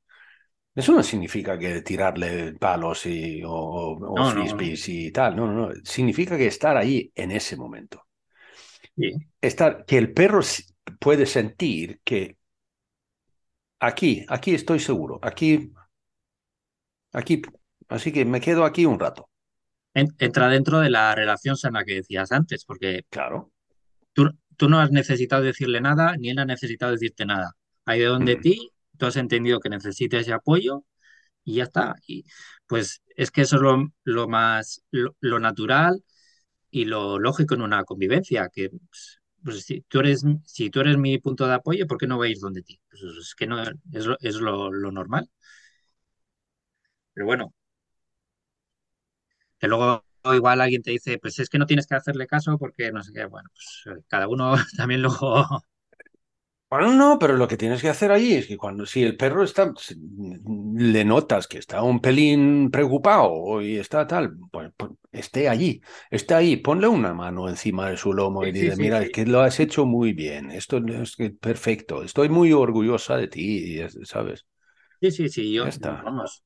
Eso no significa que tirarle palos y, o, o- No, no, y tal. No, no, no. Significa que estar ahí en ese momento. sí, Estar, que el perro puede sentir que aquí, aquí estoy seguro, aquí, aquí, así que me quedo aquí un rato. En- entra dentro de la relación sana que decías antes, porque Claro. tú, tú no has necesitado decirle nada, ni él ha necesitado decirte nada. Ha ido donde Mm. ti, tú has entendido que necesita ese apoyo y ya está. Y pues es que eso es lo, lo más, lo, lo natural y lo lógico en una convivencia, que pues, pues, si tú eres, si tú eres mi punto de apoyo, ¿por qué no voy a ir donde ti? Pues es que no es es lo, lo normal. Pero bueno, que luego igual alguien te dice, pues es que no tienes que hacerle caso porque no sé qué. Bueno, pues eh, cada uno también luego Bueno, no, pero lo que tienes que hacer ahí es que cuando si el perro está, si le notas que está un pelín preocupado y está tal, pues, pues, esté allí, esté ahí, ponle una mano encima de su lomo y Sí, dile, sí, mira, sí. es que lo has hecho muy bien, esto es que perfecto, estoy muy orgullosa de ti, ¿sabes? Sí, sí, sí, yo, está. vamos,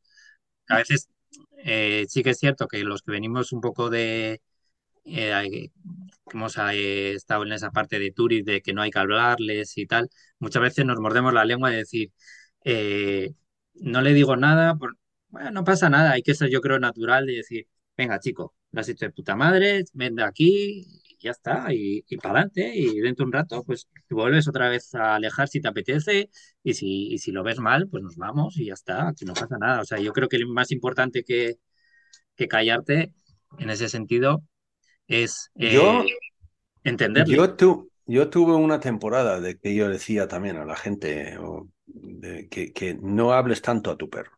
a veces eh, sí que es cierto que los que venimos un poco de, eh, hemos estado en esa parte de Turis de que no hay que hablarles y tal, muchas veces nos mordemos la lengua de decir, eh, no le digo nada, por- bueno, no pasa nada, hay que ser yo creo natural de decir, venga chico, lo has hecho de puta madre, ven de aquí ya está, y, y para adelante, y dentro de un rato, pues vuelves otra vez a alejar si te apetece, y si, y si lo ves mal, pues nos vamos y ya está, aquí no pasa nada. O sea, yo creo que lo más importante que, que callarte en ese sentido es Yo, eh, entenderle. yo, tu, yo tuve una temporada de que yo decía también a la gente o, de que, que no hables tanto a tu perro.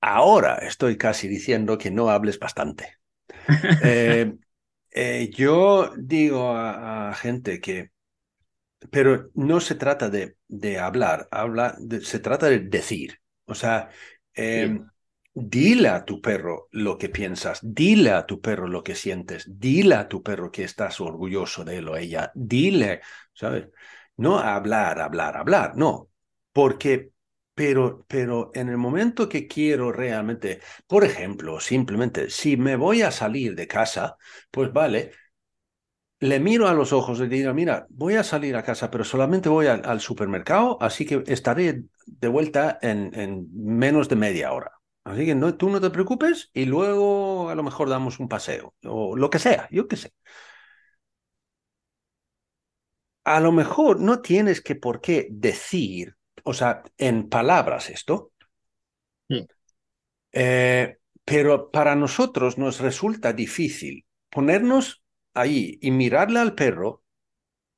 Ahora estoy casi diciendo que no hables bastante. Eh, eh, yo digo a, a gente que, pero no se trata de, de hablar, habla de- se trata de decir. O sea, eh, Sí. dile a tu perro lo que piensas, dile a tu perro lo que sientes, dile a tu perro que estás orgulloso de él o ella, dile, ¿sabes? No hablar, hablar, hablar, no, porque, pero, pero en el momento que quiero realmente, por ejemplo, simplemente, si me voy a salir de casa, pues vale, le miro a los ojos y le digo, mira, voy a salir a casa, pero solamente voy al, supermercado, así que estaré de vuelta en, en menos de media hora. Así que no, tú no te preocupes y luego a lo mejor damos un paseo o lo que sea, yo qué sé. A lo mejor no tienes que por qué decir, o sea, en palabras esto, Sí. eh, pero para nosotros nos resulta difícil ponernos ahí y mirarle al perro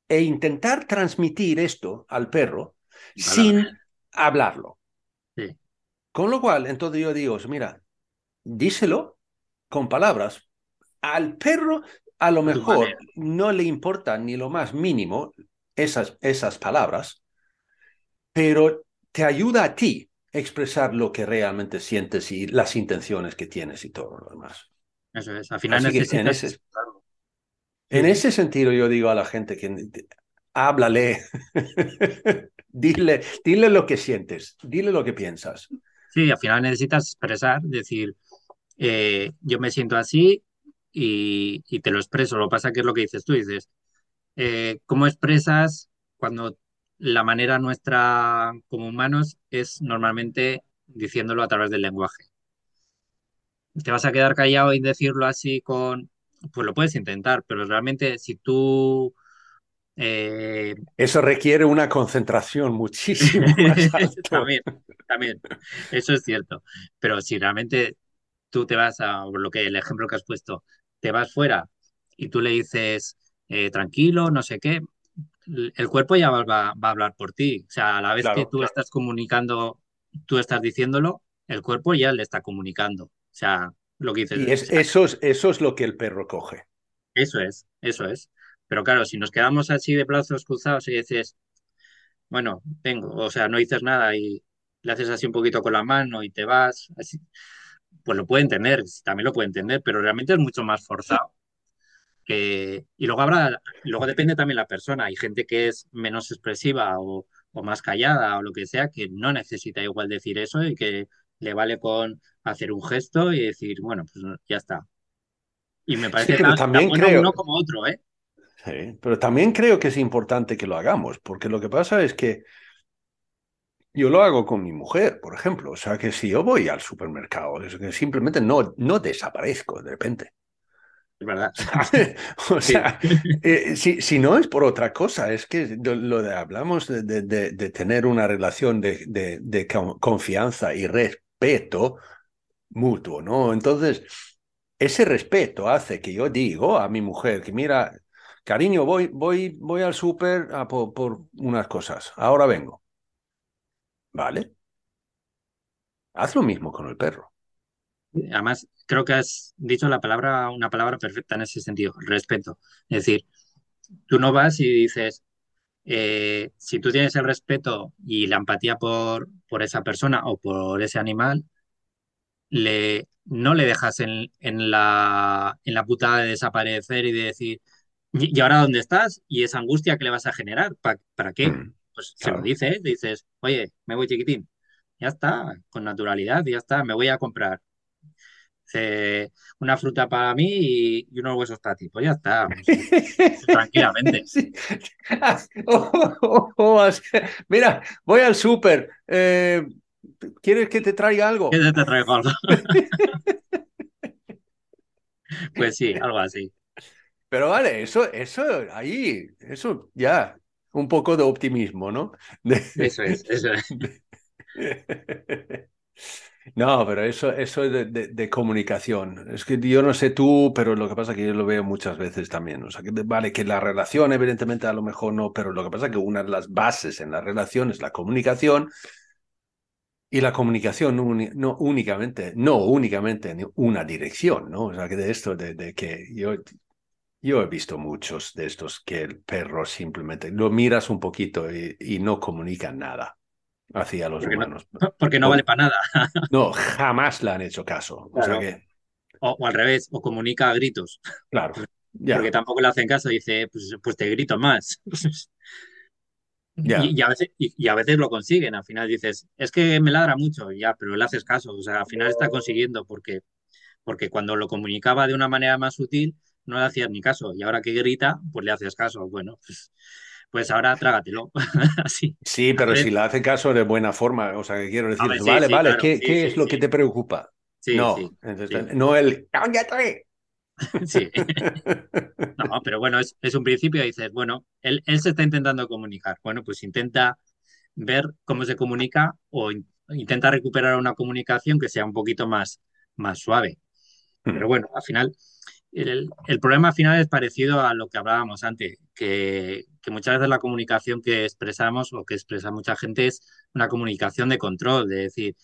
e intentar transmitir esto al perro sin hablarlo. Sí. Con lo cual, entonces yo digo, mira, díselo con palabras. Al perro a lo mejor no le importa ni lo más mínimo esas, esas palabras, pero te ayuda a ti a expresar lo que realmente sientes y las intenciones que tienes y todo lo demás. Eso es. Al final en necesitas ese, en ese sentido yo digo a la gente que háblale, dile, dile lo que sientes, dile lo que piensas. Sí, al final necesitas expresar, decir, eh, yo me siento así y, y te lo expreso. Lo que pasa que es lo que dices tú, dices, eh, ¿cómo expresas cuando la manera nuestra como humanos es normalmente diciéndolo a través del lenguaje? ¿Te vas a quedar callado y decirlo así con... Pues lo puedes intentar, pero realmente si tú... eh, Eso requiere una concentración muchísimo más alto. también, también, eso es cierto. Pero si realmente tú te vas a, lo que el ejemplo que has puesto, te vas fuera y tú le dices eh, tranquilo, no sé qué, el cuerpo ya va, va, a hablar por ti. O sea, a la vez Claro, que tú claro. estás comunicando, tú estás diciéndolo, el cuerpo ya le está comunicando. O sea, lo que dices. Y es, eso, es, eso es lo que el perro coge. eso es, eso es. Pero claro, si nos quedamos así de brazos cruzados y dices, bueno, tengo, o sea, no dices nada y le haces así un poquito con la mano y te vas, así, pues lo puede entender, también lo puede entender, pero realmente es mucho más forzado. Que, y luego habrá, luego depende también la persona. Hay gente que es menos expresiva o, o más callada o lo que sea, que no necesita igual decir eso y que le vale con hacer un gesto y decir, bueno, pues ya está. Y me Sí, parece pero tan, tan también bueno creo, uno como otro, ¿eh? sí, pero también creo que es importante que lo hagamos, porque lo que pasa es que yo lo hago con mi mujer, por ejemplo. O sea, que si yo voy al supermercado, es que simplemente no, no desaparezco de repente. Es verdad. o Sí. sea, eh, si, si no es por otra cosa, es que lo, de, hablamos de, de- tener una relación de, de- de con- confianza y respeto mutuo, ¿no? Entonces, ese respeto hace que yo digo a mi mujer que, mira, cariño, voy, voy, voy al súper por unas cosas, ahora vengo, ¿vale? Haz lo mismo con el perro. Además, creo que has dicho la palabra, una palabra perfecta en ese sentido, respeto. Es decir, tú no vas y dices, eh, si tú tienes el respeto y la empatía por, por esa persona o por ese animal, le, no le dejas en, en la, en la putada de desaparecer y de decir, ¿y ahora dónde estás? Y esa angustia que le vas a generar, ¿pa- ¿para qué? Mm, Pues se lo dices, dices, oye, me voy chiquitín. Ya está, con naturalidad, ya está, me voy a comprar eh, una fruta para mí y, y unos huesos para ti. Pues ya está, tranquilamente. Sí. Oh, oh, oh, Mira, voy al súper. eh, ¿quieres que te traiga ¿Qué algo? te traigo algo? Pues sí, algo así. Pero vale, eso, eso, ahí, eso ya, un poco de optimismo, ¿no? Eso es, eso es. No, pero eso, eso es de, de- comunicación. Es que yo no sé tú, pero lo que pasa es que yo lo veo muchas veces también. O sea, que vale, que la relación, evidentemente, a lo mejor no, pero lo que pasa es que una de las bases en la relación es la comunicación. Y la comunicación no, únicamente, no únicamente en una dirección, ¿no? O sea, que de esto, de, que yo, yo he visto muchos de estos que el perro simplemente lo miras un poquito y, y no comunican nada hacia los Porque no, porque no vale para nada. No, jamás le han hecho caso. O sea que, O, o al revés, o comunica a gritos. claro, ya, Porque tampoco le hacen caso, dice, pues, pues te grito más. ya. Y, y a veces, y, y a veces lo consiguen. Al final dices, es que me ladra mucho, ya, pero le haces caso. O sea, al final está consiguiendo porque, porque cuando lo comunicaba de una manera más sutil, no le hacías ni caso. Y ahora que grita, pues le haces caso. Bueno, pues, pues ahora trágatelo. Así. Sí, pero si la hace caso de buena forma, o sea, que quiero decir, ver, sí, vale, sí, vale, claro. ¿qué, Sí, qué sí, es lo que te preocupa? Sí, No, entonces, no el "Cállate". Sí. No, pero bueno, es, es un principio dices, bueno, él, él se está intentando comunicar. Bueno, pues intenta ver cómo se comunica o in- intenta recuperar una comunicación que sea un poquito más, más suave. Pero bueno, al final, el, el problema final es parecido a lo que hablábamos antes, que, que muchas veces la comunicación que expresamos o que expresa mucha gente es una comunicación de control, de decir,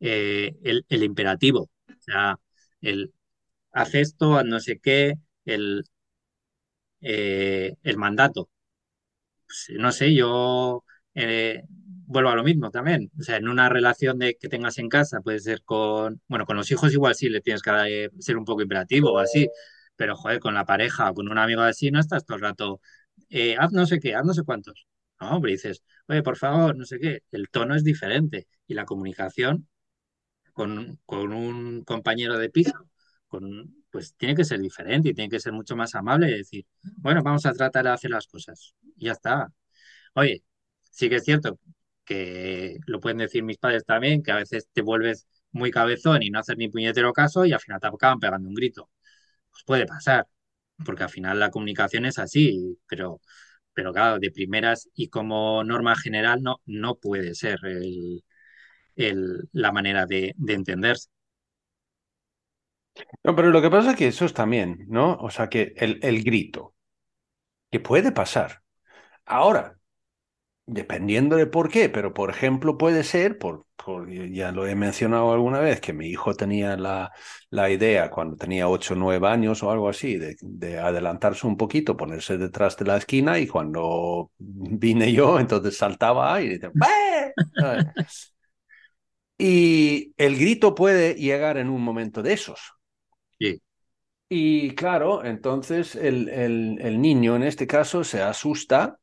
eh, el, imperativo, o sea, el haz esto, haz no sé qué, el, eh, el mandato. Pues, no sé, yo eh, vuelvo a lo mismo también. O sea, en una relación de, que tengas en casa, puede ser con, bueno, con los hijos igual sí le tienes que ser un poco imperativo o así, pero joder, con la pareja o con un amigo así no estás todo el rato, eh, haz no sé qué, haz no sé cuántos. No, hombre, dices, oye, por favor, no sé qué, el tono es diferente y la comunicación con, con un compañero de piso, con, pues tiene que ser diferente y tiene que ser mucho más amable y decir, bueno, vamos a tratar de hacer las cosas. Y ya está. Oye, sí que es cierto que lo pueden decir mis padres también, que a veces te vuelves muy cabezón y no haces ni puñetero caso y al final te acaban pegando un grito. Pues puede pasar, porque al final la comunicación es así, pero, pero claro, de primeras y como norma general no, no puede ser el, el- la manera de, de entenderse. No, pero lo que pasa es que eso es también, ¿no? O sea, que el, el grito, que puede pasar. Ahora, dependiendo de por qué, pero por ejemplo puede ser, por, ya lo he mencionado alguna vez, que mi hijo tenía la, la idea cuando tenía 8 o 9 años o algo así, de, de, adelantarse un poquito, ponerse detrás de la esquina y cuando vine yo, entonces saltaba y decía, Y el grito puede llegar en un momento de esos. Sí. Y claro, entonces el, el, el niño en este caso se asusta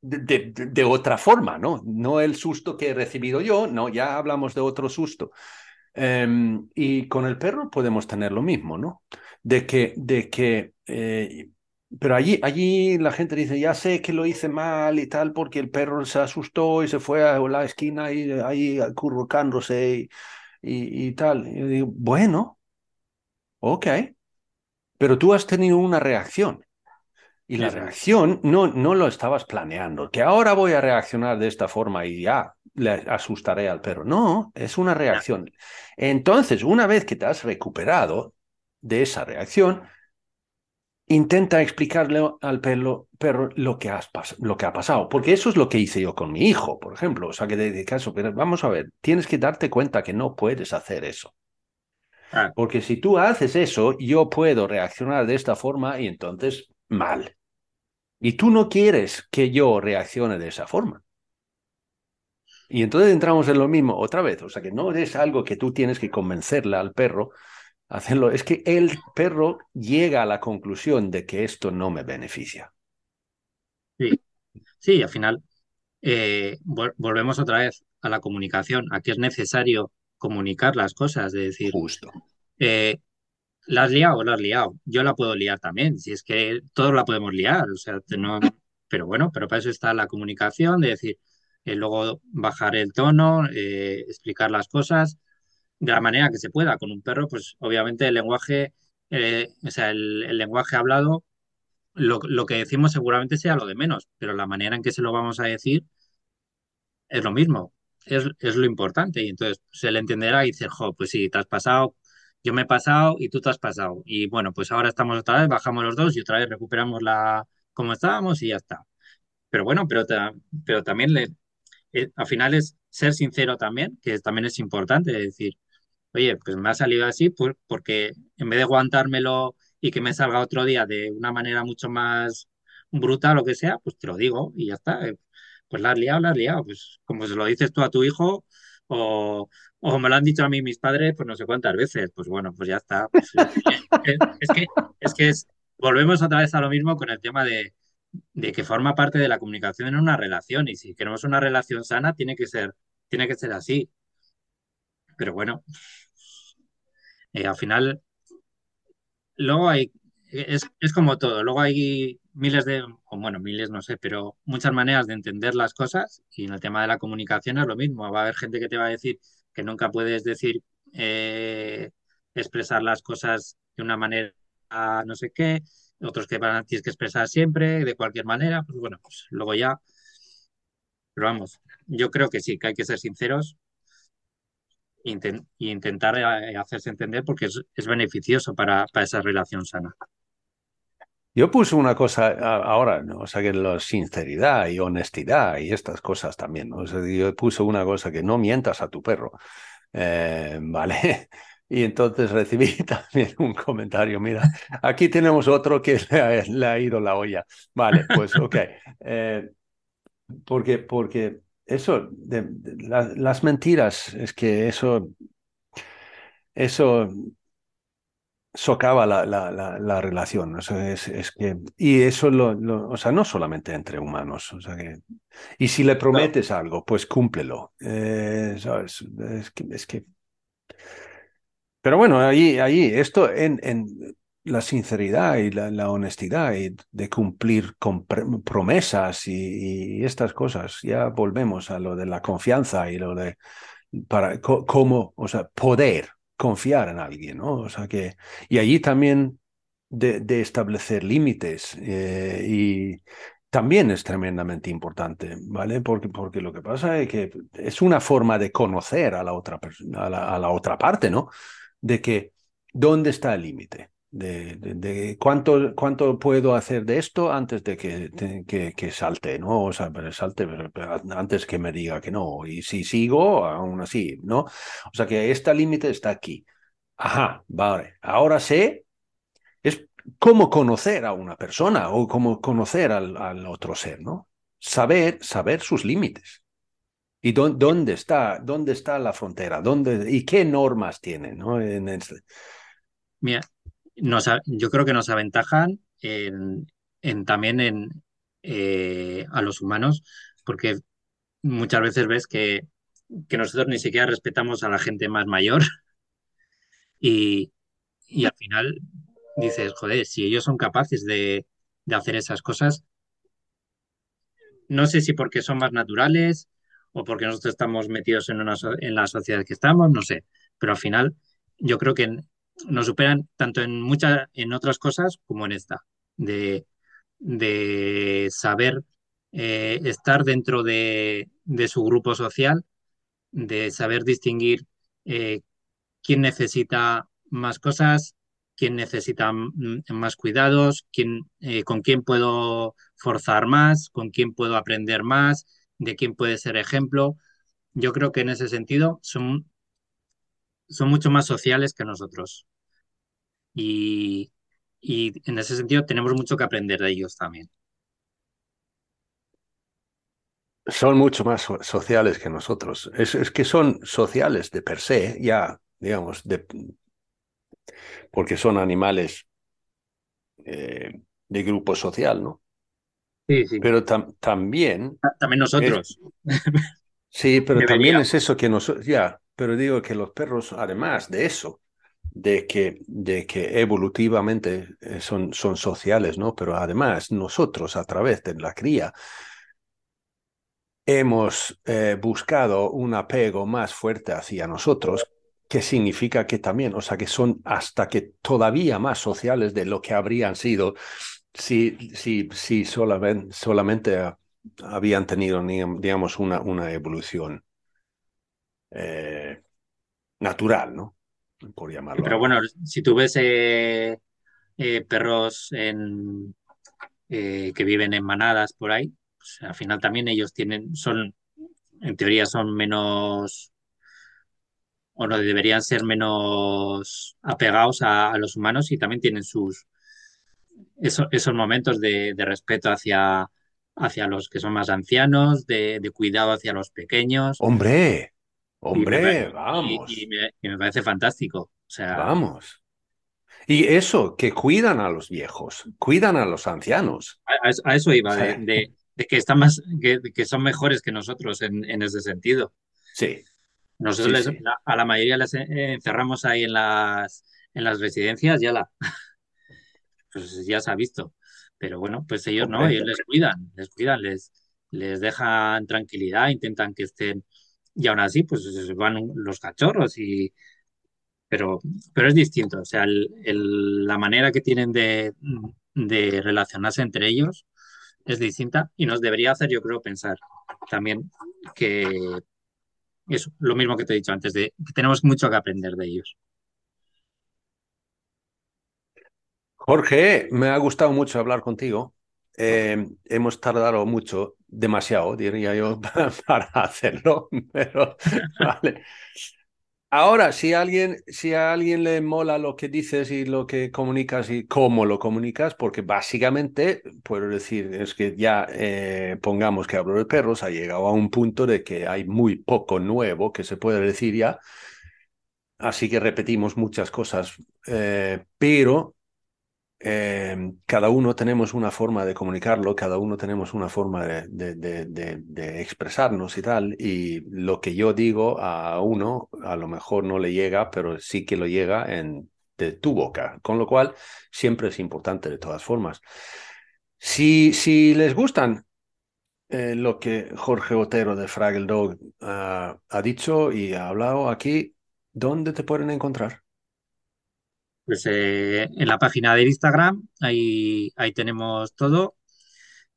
de, otra forma, ¿no? No el susto que he recibido yo, no, ya hablamos de otro susto. Um, y con el perro podemos tener lo mismo, ¿no? De que, de que eh, pero allí, allí la gente dice, ya sé que lo hice mal y tal, porque el perro se asustó y se fue a la esquina y ahí acurrucándose y, y, y tal. Bueno, ok, pero tú has tenido una reacción. Y la reacción no, no lo estabas planeando, que ahora voy a reaccionar de esta forma y ya le asustaré al perro. No, es una reacción. Entonces, una vez que te has recuperado de esa reacción, intenta explicarle al perro, perro lo, que has lo que ha pasado, porque eso es lo que hice yo con mi hijo, por ejemplo. O sea, que de, caso, pero vamos a ver, tienes que darte cuenta que no puedes hacer eso. Ah. Porque si tú haces eso, yo puedo reaccionar de esta forma y entonces mal. Y tú no quieres que yo reaccione de esa forma. Y entonces entramos en lo mismo otra vez. O sea, que no es algo que tú tienes que convencerle al perro a hacerlo. Es que el perro llega a la conclusión de que esto no me beneficia. Sí, sí al final eh, vol volvemos otra vez a la comunicación, a que es necesario comunicar las cosas, de decir, Justo. Eh, ¿La has liado la has liado? Yo la puedo liar también, si es que todos la podemos liar, o sea, no, pero bueno, pero para eso está la comunicación, de decir, eh, luego bajar el tono, eh, explicar las cosas de la manera que se pueda. Con un perro, pues obviamente el lenguaje, eh, o sea, el, lenguaje hablado, lo, que decimos seguramente sea lo de menos, pero la manera en que se lo vamos a decir es lo mismo, es, lo importante. Y entonces se le entenderá y dice, jo, pues sí, te has pasado yo me he pasado y tú te has pasado. Y bueno, pues ahora estamos otra vez, bajamos los dos y otra vez recuperamos la como estábamos y ya está. Pero bueno, pero, pero también le, eh, al final es ser sincero también, que también es importante, decir, oye, pues me ha salido así porque en vez de aguantármelo y que me salga otro día de una manera mucho más bruta o lo que sea, pues te lo digo y ya está. Pues la has liado, la has liado. Pues como se lo dices tú a tu hijo o, o me lo han dicho a mí mis padres, pues no sé cuántas veces, pues bueno, pues ya está. Pues, es, es, que, es volvemos otra vez a lo mismo con el tema de, de, que forma parte de la comunicación en una relación y si queremos una relación sana tiene que ser, tiene que ser así. Pero bueno, eh, al final, luego hay, es, es como todo, luego hay miles de, bueno, miles no sé, pero muchas maneras de entender las cosas y en el tema de la comunicación es lo mismo. Va a haber gente que te va a decir que nunca puedes decir, eh, expresar las cosas de una manera no sé qué, otros que van a tienes que expresar siempre, de cualquier manera, pues bueno, pues luego ya. Pero vamos, yo creo que sí, que hay que ser sinceros e intent intentar eh, hacerse entender porque es, es beneficioso para, para esa relación sana. Yo puse una cosa ahora, ¿no? o sea, que la sinceridad y honestidad y estas cosas también, ¿no? o sea, yo puse una cosa que no mientas a tu perro, eh, ¿vale? Y entonces recibí también un comentario, mira, aquí tenemos otro que le ha, le ha ido la olla. Vale, pues ok. Eh, porque, porque eso, de, de, la, las mentiras, es que eso, eso socava la, la, la, la relación. O sea, es, es, que, y eso lo, lo, o sea, no solamente entre humanos. O sea que, y si le prometes no. algo, pues cúmplelo. Eh, ¿sabes? Es, que, es que. Pero bueno, ahí, ahí esto en, en la sinceridad y la, la, honestidad y de cumplir con promesas y, y, estas cosas, ya volvemos a lo de la confianza y lo de para cómo, o sea, poder confiar en alguien, ¿no? O sea que, y allí también de, establecer límites eh, y también es tremendamente importante, ¿vale? Porque, porque lo que pasa es que es una forma de conocer a la otra, a la, a la otra parte, ¿no? De que, ¿dónde está el límite? De, cuánto, cuánto puedo hacer de esto antes de que, que, que, salte, ¿no? O sea, pero salte antes que me diga que no. Y si sigo, aún así, ¿no? O sea que este límite está aquí. Ajá, vale. Ahora sé, es cómo conocer a una persona o cómo conocer al, al otro ser, ¿no? Saber, saber sus límites. ¿Y dónde, está, dónde está la frontera? ¿Dónde, ¿Y qué normas tienen? ¿no? En este... yo creo que nos aventajan en, también en, eh, a los humanos, porque muchas veces ves que, que, nosotros ni siquiera respetamos a la gente más mayor y, y al final dices, joder, si ellos son capaces de, de hacer esas cosas, no sé si porque son más naturales o porque nosotros estamos metidos en, una, en la sociedad que estamos, no sé, pero al final yo creo que nos superan tanto en muchas, en otras cosas como en esta, de, de saber eh, estar dentro de, de, su grupo social, de saber distinguir eh, quién necesita más cosas, quién necesita más cuidados, quién, eh, con quién puedo forzar más, con quién puedo aprender más, de quién puede ser ejemplo. Yo creo que en ese sentido son, son mucho más sociales que nosotros. Y, en ese sentido tenemos mucho que aprender de ellos también. Son mucho más sociales que nosotros. Es, que son sociales de per se, ya, digamos, de, porque son animales eh, de grupo social, ¿no? Sí, sí. Pero también... También nosotros. sí, pero también es eso que nosotros... Ya, pero digo que los perros, además de eso, de que, de que evolutivamente eh, son, son sociales, ¿no? Pero además nosotros a través de la cría hemos eh, buscado un apego más fuerte hacia nosotros, que significa que también, o sea, que son hasta que todavía más sociales de lo que habrían sido si, si, si solamente, solamente habían tenido, digamos, una, una evolución eh, natural, ¿no? por llamarlo. Pero bueno, si tú ves eh, eh, perros en, que viven en manadas por ahí, pues, al final también ellos tienen, son, en teoría son menos, o no deberían ser menos apegados a, los humanos y también tienen sus, esos, esos momentos de, respeto hacia, hacia los que son más ancianos, de, de cuidado hacia los pequeños. Hombre, Hombre, vamos. Y, me, parece fantástico. O sea, vamos. Y eso, que cuidan a los viejos, cuidan a los ancianos. A, eso iba, de, que, están más, que, son mejores que nosotros en, ese sentido. Sí. Nosotros a la mayoría les encerramos ahí en las, en las residencias, ya la. Pues ya se ha visto. Pero bueno, pues ellos no, ellos les cuidan, les cuidan, les, les dejan tranquilidad, intentan que estén y aún así, pues van los cachorros y... Pero, pero es distinto, o sea, la manera que tienen de, de relacionarse entre ellos es distinta y nos debería hacer, yo creo, pensar también que eso, lo mismo que te he dicho antes, de que tenemos mucho que aprender de ellos. Jorge, me ha gustado mucho hablar contigo. Eh, hemos tardado mucho, demasiado, diría yo, para hacerlo, pero vale. Ahora, si a alguien, si a alguien le mola lo que dices y lo que comunicas y cómo lo comunicas, porque básicamente, puedo decir, es que ya eh, pongamos que hablo de perros, ha llegado a un punto de que hay muy poco nuevo que se puede decir ya, así que repetimos muchas cosas, eh, pero Em, cada uno tenemos una forma de comunicarlo, cada uno tenemos una forma de, expresarnos y tal, y lo que yo digo a uno a lo mejor no le llega, pero sí que lo llega en, de tu boca, con lo cual siempre es importante de todas formas. Si, si les gustan eh, lo que Jorge Otero de Fraggle Dog ah, ha dicho y ha hablado aquí, ¿dónde te pueden encontrar? Pues eh, en la página de Instagram, ahí, ahí tenemos todo.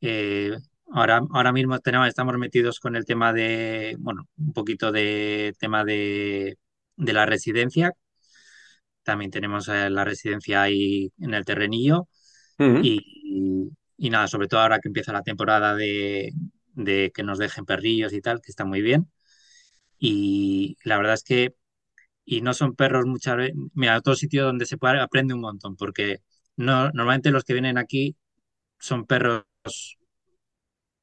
Eh, ahora, ahora mismo tenemos, estamos metidos con el tema de, bueno, un poquito de tema de, de la residencia, también tenemos eh, la residencia ahí en el terrenillo. y, y, nada, sobre todo ahora que empieza la temporada de, de que nos dejen perrillos y tal, que está muy bien. Y la verdad es que, y no son perros muchas veces, mira, otro sitio donde se puede, aprende un montón, porque no, normalmente los que vienen aquí son perros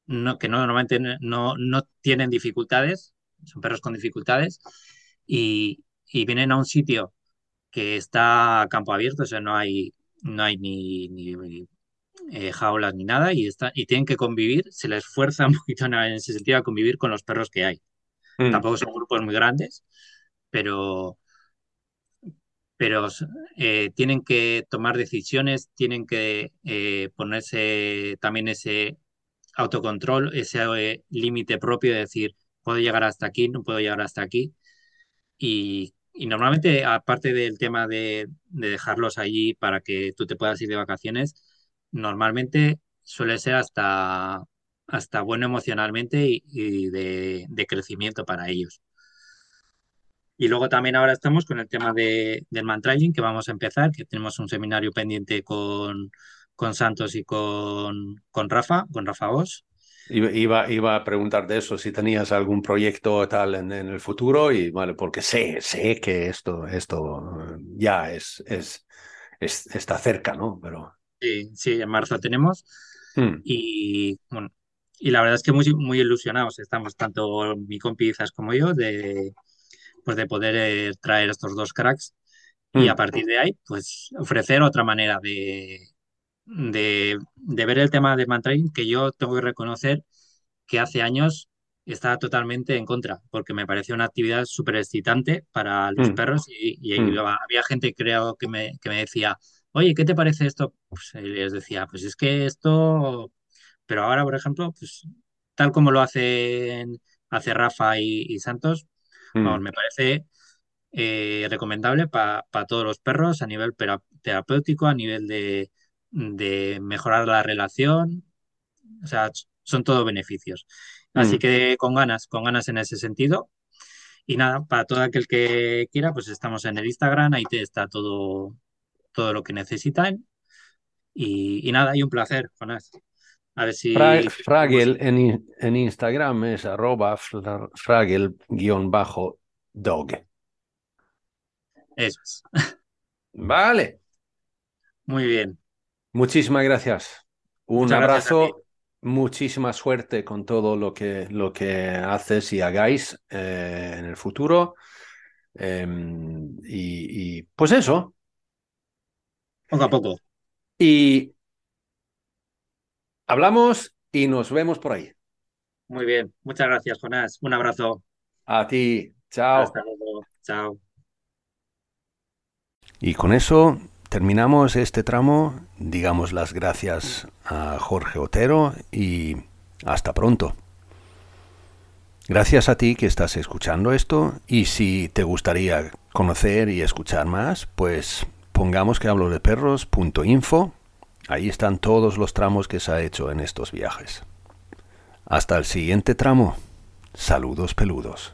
no, que no, normalmente no, no tienen dificultades, son perros con dificultades, y, y, vienen a un sitio que está a campo abierto, o sea, no hay, no hay ni, ni eh, jaulas ni nada, y, está, y tienen que convivir, se les esfuerza un poquito en ese sentido a convivir con los perros que hay. Mm. Tampoco son grupos muy grandes, pero, pero eh, tienen que tomar decisiones, tienen que eh, ponerse también ese autocontrol, ese eh, límite propio de decir, puedo llegar hasta aquí, no puedo llegar hasta aquí. Y, normalmente, aparte del tema de, de, dejarlos allí para que tú te puedas ir de vacaciones, normalmente suele ser hasta, hasta bueno emocionalmente y, de, crecimiento para ellos. Y luego también ahora estamos con el tema de, del mantrailing que vamos a empezar, que tenemos un seminario pendiente con, con Santos y con, con Rafa, con Rafa Bosch. Iba, iba a preguntar de eso, si tenías algún proyecto tal en, en, el futuro, y vale, porque sé, sé que esto, esto ya es, es, es está cerca, ¿no? Pero... Sí, sí, en marzo tenemos. Hmm. Y bueno, y la verdad es que muy, muy ilusionados estamos, tanto mi compi como yo, de, pues de poder eh, traer estos dos cracks y a hmm. partir de ahí, pues ofrecer otra manera de, de, de ver el tema del mantrailing que yo tengo que reconocer que hace años estaba totalmente en contra, porque me parecía una actividad súper excitante para los hmm. perros y, y había gente creo que me, que me decía, oye, ¿qué te parece esto? Pues les decía, pues es que esto, pero ahora, por ejemplo, pues tal como lo hacen hace Rafa y, Santos, mm. me parece eh, recomendable para todos los perros a nivel terapéutico, a nivel de, de, mejorar la relación, o sea, son todos beneficios. Así mm. que con ganas, con ganas en ese sentido. Y nada, para todo aquel que quiera, pues estamos en el Instagram, ahí te está todo, todo lo que necesitan. Y, nada, y un placer, Jonás. A ver si. Fragel en, en, Instagram es arroba fragel-dog. Eso es. Vale. Muy bien. Muchísimas gracias. Un abrazo. muchísima suerte con todo lo que, lo que haces y hagáis eh, en el futuro. Em, y, y, pues eso, poco a poco. Y hablamos y nos vemos por ahí. Muy bien. Muchas gracias, Jonás. Un abrazo. A ti. Chao. Hasta luego. Chao. Y con eso terminamos este tramo. Digamos las gracias a Jorge Otero y hasta pronto. Gracias a ti que estás escuchando esto y si te gustaría conocer y escuchar más, pues pongamos que hablo de perros.info. Ahí están todos los tramos que se ha hecho en estos viajes. Hasta el siguiente tramo. Saludos peludos.